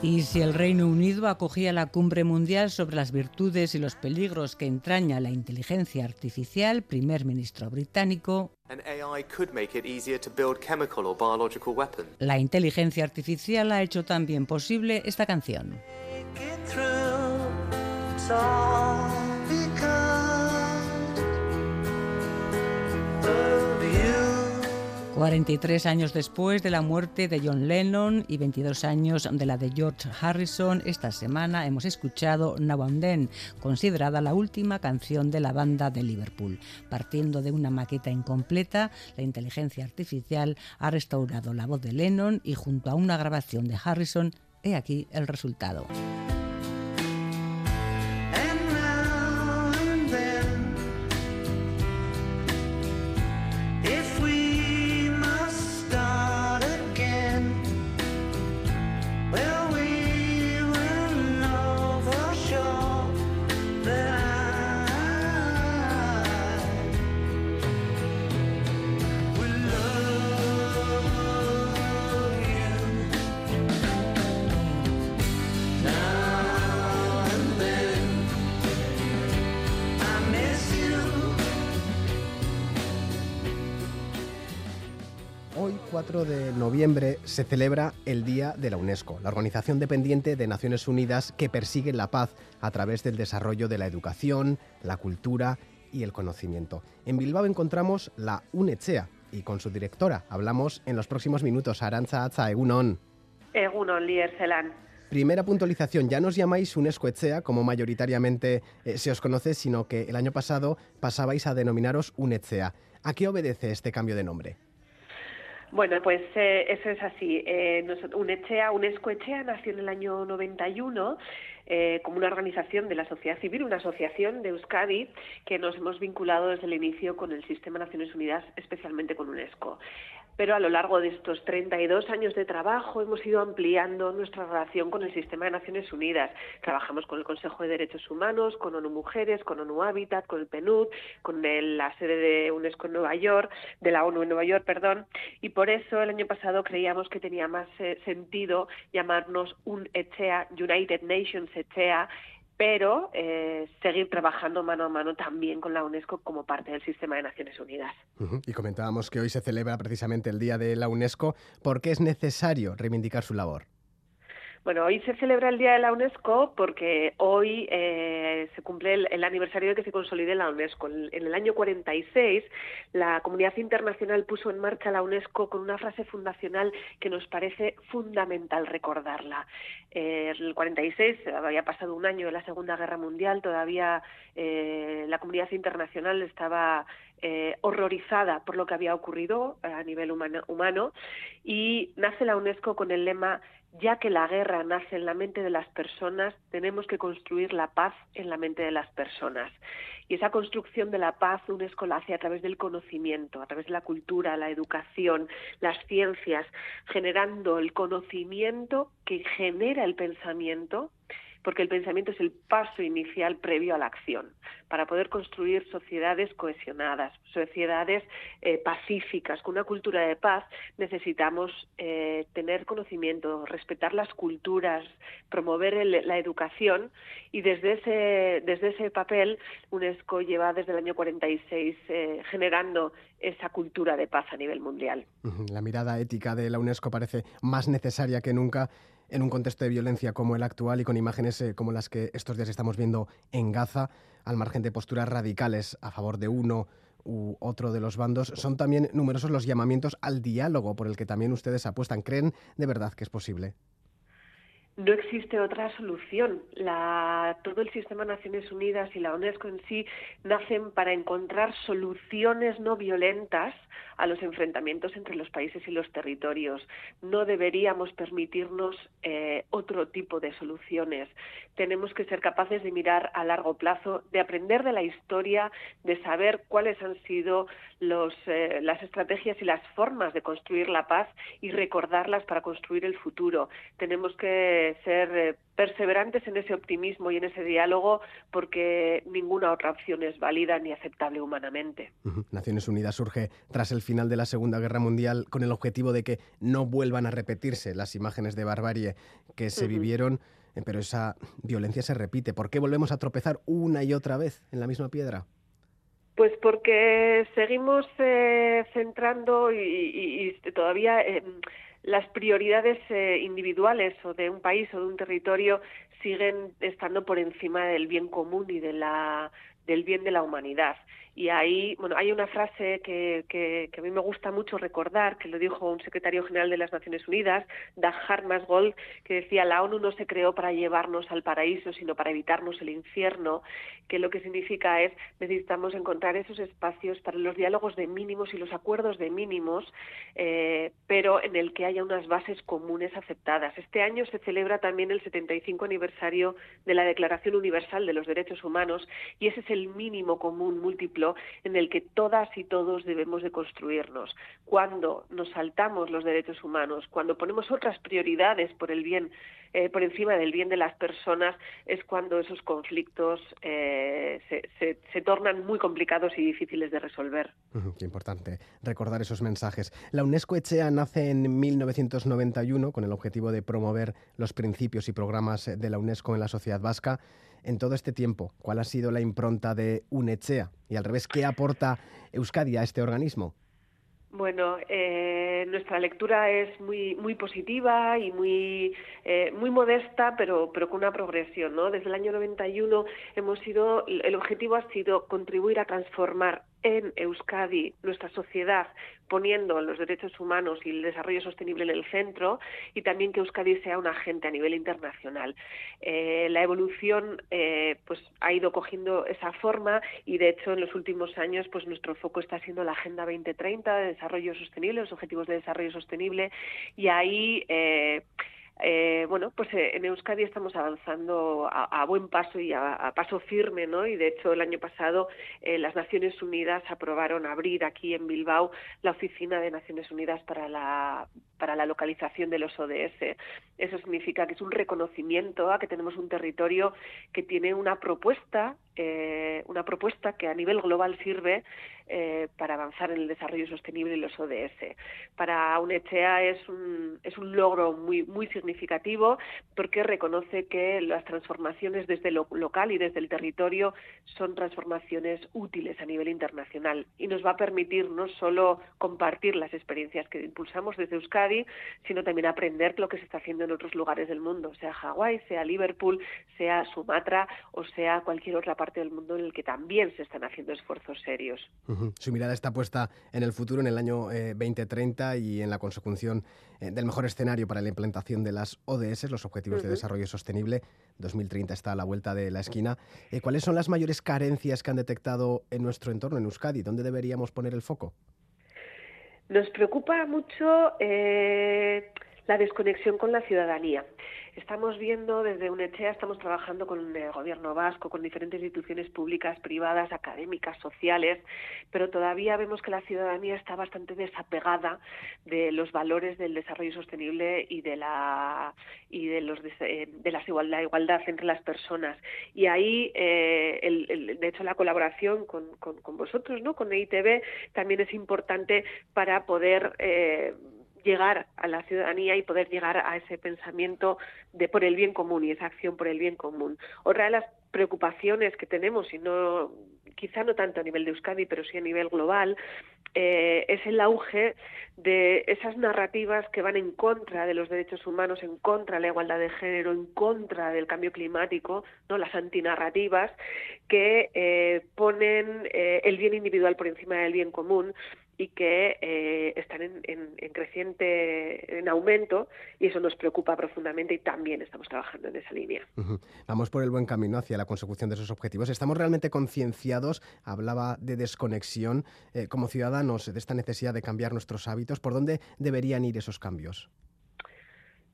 Y si el Reino Unido acogía la cumbre mundial sobre las virtudes y los peligros que entraña la inteligencia artificial, primer ministro británico la inteligencia artificial ha hecho también posible esta canción. 43 años después de la muerte de John Lennon y 22 años de la de George Harrison, esta semana hemos escuchado Now and considerada la última canción de la banda de Liverpool. Partiendo de una maqueta incompleta, la inteligencia artificial ha restaurado la voz de Lennon y junto a una grabación de Harrison, he aquí el resultado. 4 de noviembre, se celebra el Día de la UNESCO, la organización dependiente de Naciones Unidas que persigue la paz a través del desarrollo de la educación, la cultura y el conocimiento. En Bilbao encontramos la UNECHEA y con su directora hablamos en los próximos minutos. Aranza Atza, Egunon. Egunon, Lierzelan. Primera puntualización, ya no os llamáis UNESCO Echea, como mayoritariamente eh, se os conoce, sino que el año pasado pasabais a denominaros UNECHEA. ¿A qué obedece este cambio de nombre? Bueno, pues eh, eso es así. Eh, UNESCO Echea nació en el año 91 eh, como una organización de la sociedad civil, una asociación de Euskadi que nos hemos vinculado desde el inicio con el Sistema de Naciones Unidas, especialmente con UNESCO. Pero a lo largo de estos 32 años de trabajo hemos ido ampliando nuestra relación con el Sistema de Naciones Unidas. Trabajamos con el Consejo de Derechos Humanos, con ONU Mujeres, con ONU Habitat, con el PNUD, con el, la sede de UNESCO en Nueva York, de la ONU en Nueva York, perdón, y por eso el año pasado creíamos que tenía más eh, sentido llamarnos un ECHEA, United Nations ECHEA, pero eh, seguir trabajando mano a mano también con la UNESCO como parte del sistema de Naciones Unidas. Y comentábamos que hoy se celebra precisamente el Día de la UNESCO. ¿Por qué es necesario reivindicar su labor? Bueno, hoy se celebra el Día de la UNESCO porque hoy eh, se cumple el, aniversario de que se consolide la UNESCO. En, en, el año 46, la comunidad internacional puso en marcha la UNESCO con una frase fundacional que nos parece fundamental recordarla. Eh, el 46 había pasado un año de la Segunda Guerra Mundial, todavía eh, la comunidad internacional estaba eh, horrorizada por lo que había ocurrido a nivel humano, humano y nace la UNESCO con el lema ya que la guerra nace en la mente de las personas, tenemos que construir la paz en la mente de las personas. Y esa construcción de la paz UNESCO la hace a través del conocimiento, a través de la cultura, la educación, las ciencias, generando el conocimiento que genera el pensamiento porque el pensamiento es el paso inicial previo a la acción, para poder construir sociedades cohesionadas, sociedades eh, pacíficas, con una cultura de paz, necesitamos eh, tener conocimiento, respetar las culturas, promover la educación y desde ese, desde ese papel UNESCO lleva desde el año 46 eh, generando esa cultura de paz a nivel mundial. La mirada ética de la UNESCO parece más necesaria que nunca en un contexto de violencia como el actual y con imágenes eh, como las que estos días estamos viendo en Gaza, al margen de posturas radicales a favor de uno u otro de los bandos, son también numerosos los llamamientos al diálogo por el que también ustedes apuestan. ¿Creen de verdad que es posible? No existe otra solución. todo el sistema de Naciones Unidas y la UNESCO en sí nacen para encontrar soluciones no violentas a los enfrentamientos entre los países y los territorios. No deberíamos permitirnos eh, otro tipo de soluciones. Tenemos que ser capaces de mirar a largo plazo, de aprender de la historia, de saber cuáles han sido eh, las estrategias y las formas de construir la paz y recordarlas para construir el futuro. Tenemos que ser eh, perseverantes en ese optimismo y en ese diálogo porque ninguna otra opción es válida ni aceptable humanamente. Naciones Unidas surge tras el final de la Segunda Guerra Mundial con el objetivo de que no vuelvan a repetirse las imágenes de barbarie que se vivieron, eh, pero esa violencia se repite. ¿Por qué volvemos a tropezar una y otra vez en la misma piedra? Pues porque seguimos eh, centrando y, todavía las prioridades eh, individuales o de un país o de un territorio siguen estando por encima del bien común y de la, del bien de la humanidad. Y ahí, bueno, hay una frase que, que, a mí me gusta mucho recordar, que lo dijo un secretario general de las Naciones Unidas, Dag Hammarskjöld, que decía, la ONU no se creó para llevarnos al paraíso, sino para evitarnos el infierno, que lo que significa es necesitamos encontrar esos espacios para los diálogos de mínimos y los acuerdos de mínimos, eh, pero en el que haya unas bases comunes aceptadas. Este año se celebra también el 75 aniversario de la Declaración Universal de los Derechos Humanos y ese es el mínimo común múltiplo en el que todas y todos debemos de construirnos. Cuando nos saltamos los derechos humanos, cuando ponemos otras prioridades por el bien eh, por encima del bien de las personas es cuando esos conflictos eh, se, tornan muy complicados y difíciles de resolver. qué importante recordar esos mensajes. La UNESCO Echea nace en 1991 con el objetivo de promover los principios y programas de la UNESCO en la sociedad vasca en todo este tiempo? ¿Cuál ha sido la impronta de UNECHEA? Y al revés, ¿qué aporta Euskadi a este organismo? Bueno, eh, nuestra lectura es muy muy positiva y muy eh, muy modesta, pero pero con una progresión, ¿no? Desde el año 91 hemos sido el objetivo ha sido contribuir a transformar en Euskadi nuestra sociedad poniendo los derechos humanos y el desarrollo sostenible en el centro y también que Euskadi sea un agente a nivel internacional. Eh, la evolución eh, pues ha ido cogiendo esa forma y de hecho en los últimos años pues nuestro foco está siendo la Agenda 2030 de desarrollo sostenible, los objetivos de desarrollo sostenible y ahí eh, eh, bueno, pues eh, en Euskadi estamos avanzando a, buen paso y a, paso firme, ¿no? Y de hecho el año pasado eh, las Naciones Unidas aprobaron abrir aquí en Bilbao la oficina de Naciones Unidas para la para la localización de los ODS. Eso significa que es un reconocimiento a que tenemos un territorio que tiene una propuesta, eh, una propuesta que a nivel global sirve eh, para avanzar en el desarrollo sostenible y los ODS. Para UNECHEA es un, es un logro muy, muy significativo porque reconoce que las transformaciones desde lo local y desde el territorio son transformaciones útiles a nivel internacional y nos va a permitir no solo compartir las experiencias que impulsamos desde Euskadi, sino también aprender lo que se está haciendo en otros lugares del mundo, sea Hawái, sea Liverpool, sea Sumatra o sea cualquier otra parte del mundo en el que también se están haciendo esfuerzos serios. Su mirada está puesta en el futuro, en el año 2030 eh, y en la consecución eh, del mejor escenario para la implantación de las ODS, los Objetivos de Desarrollo Sostenible. 2030 está a la vuelta de la esquina. Eh, ¿Cuáles son las mayores carencias que han detectado en nuestro entorno, en Euskadi? ¿Dónde deberíamos poner el foco? Nos preocupa mucho la desconexión con la ciudadanía. Estamos viendo desde UNECHEA, estamos trabajando con el gobierno vasco, con diferentes instituciones públicas, privadas, académicas, sociales, pero todavía vemos que la ciudadanía está bastante desapegada de los valores del desarrollo sostenible y de la y de los de, eh, la igualdad, entre las personas. Y ahí, eh, de hecho, la colaboración con, con, vosotros, ¿no? con EITB, también es importante para poder eh, llegar a la ciudadanía y poder llegar a ese pensamiento de por el bien común y esa acción por el bien común. Otra de las preocupaciones que tenemos, y no quizá no tanto a nivel de Euskadi, pero sí a nivel global, eh, es el auge de esas narrativas que van en contra de los derechos humanos, en contra de la igualdad de género, en contra del cambio climático, no las antinarrativas que eh, ponen eh, el bien individual por encima del bien común y que eh, están en, creciente, en aumento, y eso nos preocupa profundamente y también estamos trabajando en esa línea. Vamos por el buen camino hacia la consecución de esos objetivos. ¿Estamos realmente concienciados? Hablaba de desconexión eh, como ciudadanos de esta necesidad de cambiar nuestros hábitos. ¿Por dónde deberían ir esos cambios?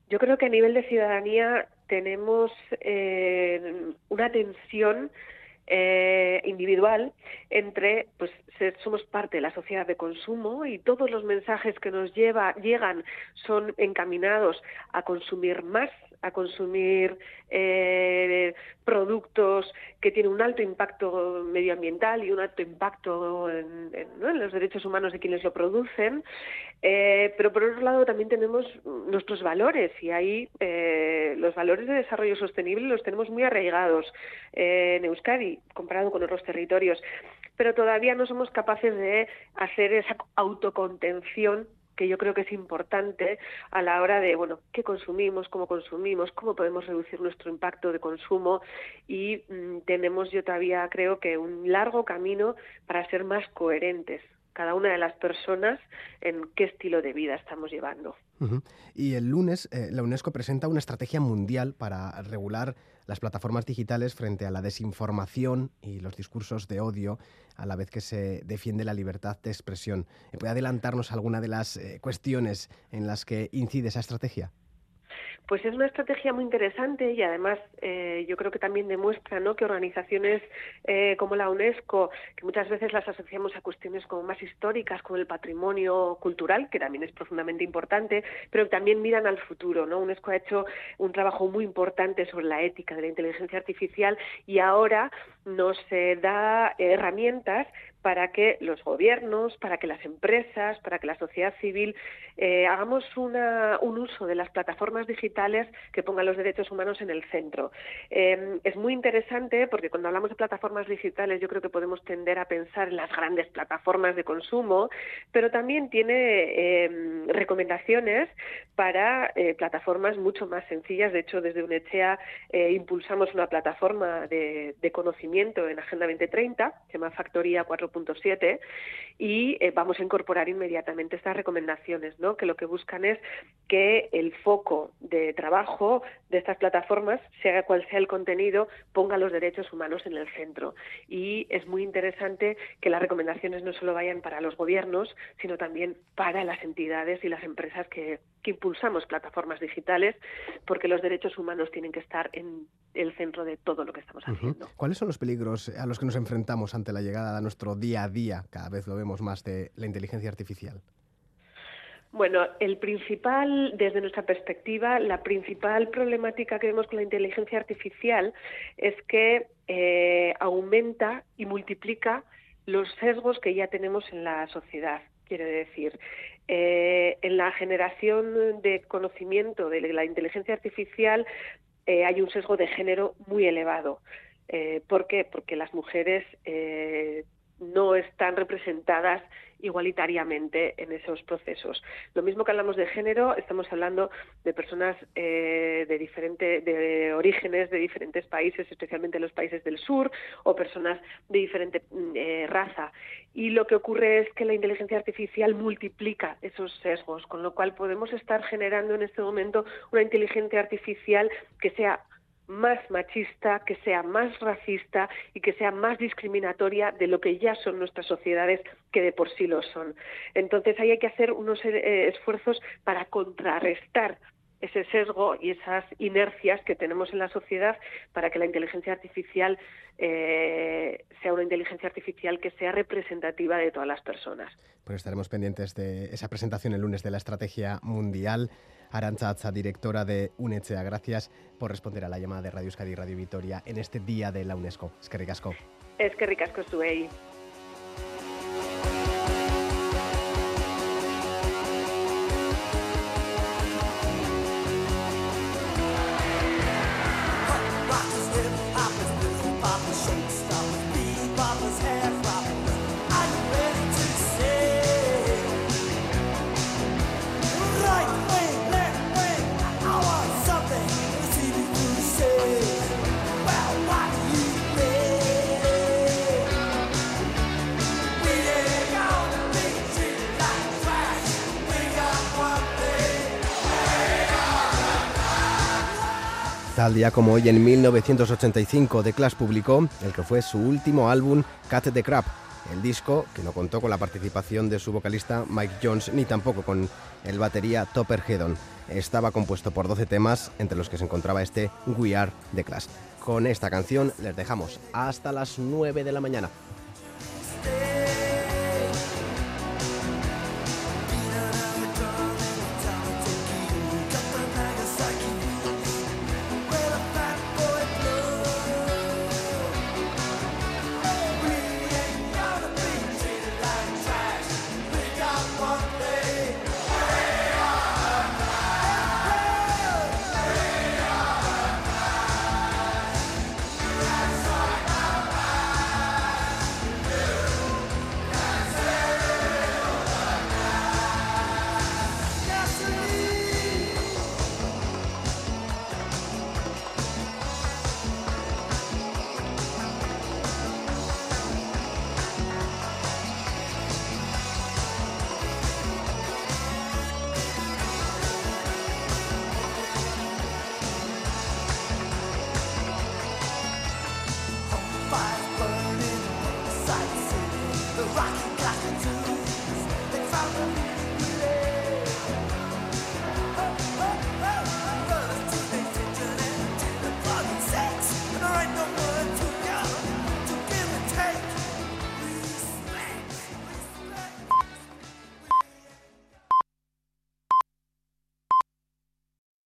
Yo creo que a nivel de ciudadanía tenemos eh, una tensión eh, individual entre pues somos parte de la sociedad de consumo y todos los mensajes que nos lleva llegan son encaminados a consumir más a consumir eh, productos que tienen un alto impacto medioambiental y un alto impacto en, los derechos humanos de quienes lo producen. Eh, pero por otro lado también tenemos nuestros valores y ahí eh, los valores de desarrollo sostenible los tenemos muy arraigados en Euskadi comparado con otros territorios. Pero todavía no somos capaces de hacer esa autocontención que yo creo que es importante a la hora de, bueno, qué consumimos, cómo consumimos, cómo podemos reducir nuestro impacto de consumo y mm, tenemos yo todavía creo que un largo camino para ser más coherentes cada una de las personas en qué estilo de vida estamos llevando. Y el lunes eh, la UNESCO presenta una estrategia mundial para regular las plataformas digitales frente a la desinformación y los discursos de odio, a la vez que se defiende la libertad de expresión. ¿Puede adelantarnos alguna de las eh, cuestiones en las que incide esa estrategia? Pues es una estrategia muy interesante y además eh, yo creo que también demuestra que organizaciones eh, como la UNESCO, que muchas veces las asociamos a cuestiones como más históricas, como el patrimonio cultural, que también es profundamente importante, pero que también miran al futuro. ¿no? UNESCO ha hecho un trabajo muy importante sobre la ética de la inteligencia artificial y ahora nos eh, da herramientas para que los gobiernos, para que las empresas, para que la sociedad civil eh, hagamos un uso de las plataformas digitales que pongan los derechos humanos en el centro. Em, es muy interesante porque cuando hablamos de plataformas digitales yo creo que podemos tender a pensar en las grandes plataformas de consumo, pero también tiene em, recomendaciones para eh, plataformas mucho más sencillas. De hecho, desde UNECHEA eh, impulsamos una plataforma de, de conocimiento en Agenda 2030, se llama Factoría 4 y eh, vamos a incorporar inmediatamente estas recomendaciones, ¿no? que lo que buscan es que el foco de trabajo de estas plataformas, sea cual sea el contenido, ponga los derechos humanos en el centro. Y es muy interesante que las recomendaciones no solo vayan para los gobiernos, sino también para las entidades y las empresas que, que impulsamos plataformas digitales, porque los derechos humanos tienen que estar en el centro de todo lo que estamos haciendo. ¿Cuáles son los peligros a los que nos enfrentamos ante la llegada a nuestro día a día, cada vez lo vemos más, de la inteligencia artificial? Bueno, el principal, desde nuestra perspectiva, la principal problemática que vemos con la inteligencia artificial es que eh, aumenta y multiplica los sesgos que ya tenemos en la sociedad. Quiere decir, eh, en la generación de conocimiento de la inteligencia artificial eh, hay un sesgo de género muy elevado. ¿Por qué? Porque las mujeres no están representadas igualitariamente en esos procesos. Lo mismo que hablamos de género, estamos hablando de personas eh, de diferentes de orígenes de diferentes países, especialmente los países del sur, o personas de diferente mm, eh, raza. Y lo que ocurre es que la inteligencia artificial multiplica esos sesgos, con lo cual podemos estar generando en este momento una inteligencia artificial que sea más machista, que sea más racista y que sea más discriminatoria de lo que ya son nuestras sociedades, que de por sí lo son. Entonces ahí hay que hacer unos eh, esfuerzos para contrarrestar ese sesgo y esas inercias que tenemos en la sociedad para que la inteligencia artificial eh, sea una inteligencia artificial que sea representativa de todas las personas. Pues estaremos pendientes de esa presentación el lunes de la Estrategia Mundial. Arancha directora de UNECHEA. Gracias por responder a la llamada de Radio Euskadi y Radio Vitoria en este día de la UNESCO. Es que ricasco. Es que ricasco estuve ahí. Tal día como hoy, en 1985, The Clash publicó el que fue su último álbum, Cat the Crab. El disco, que no contó con la participación de su vocalista Mike Jones ni tampoco con el batería Topper Hedon. Estaba compuesto por 12 temas, entre los que se encontraba este We Are The Clash. Con esta canción les dejamos hasta las 9 de la mañana.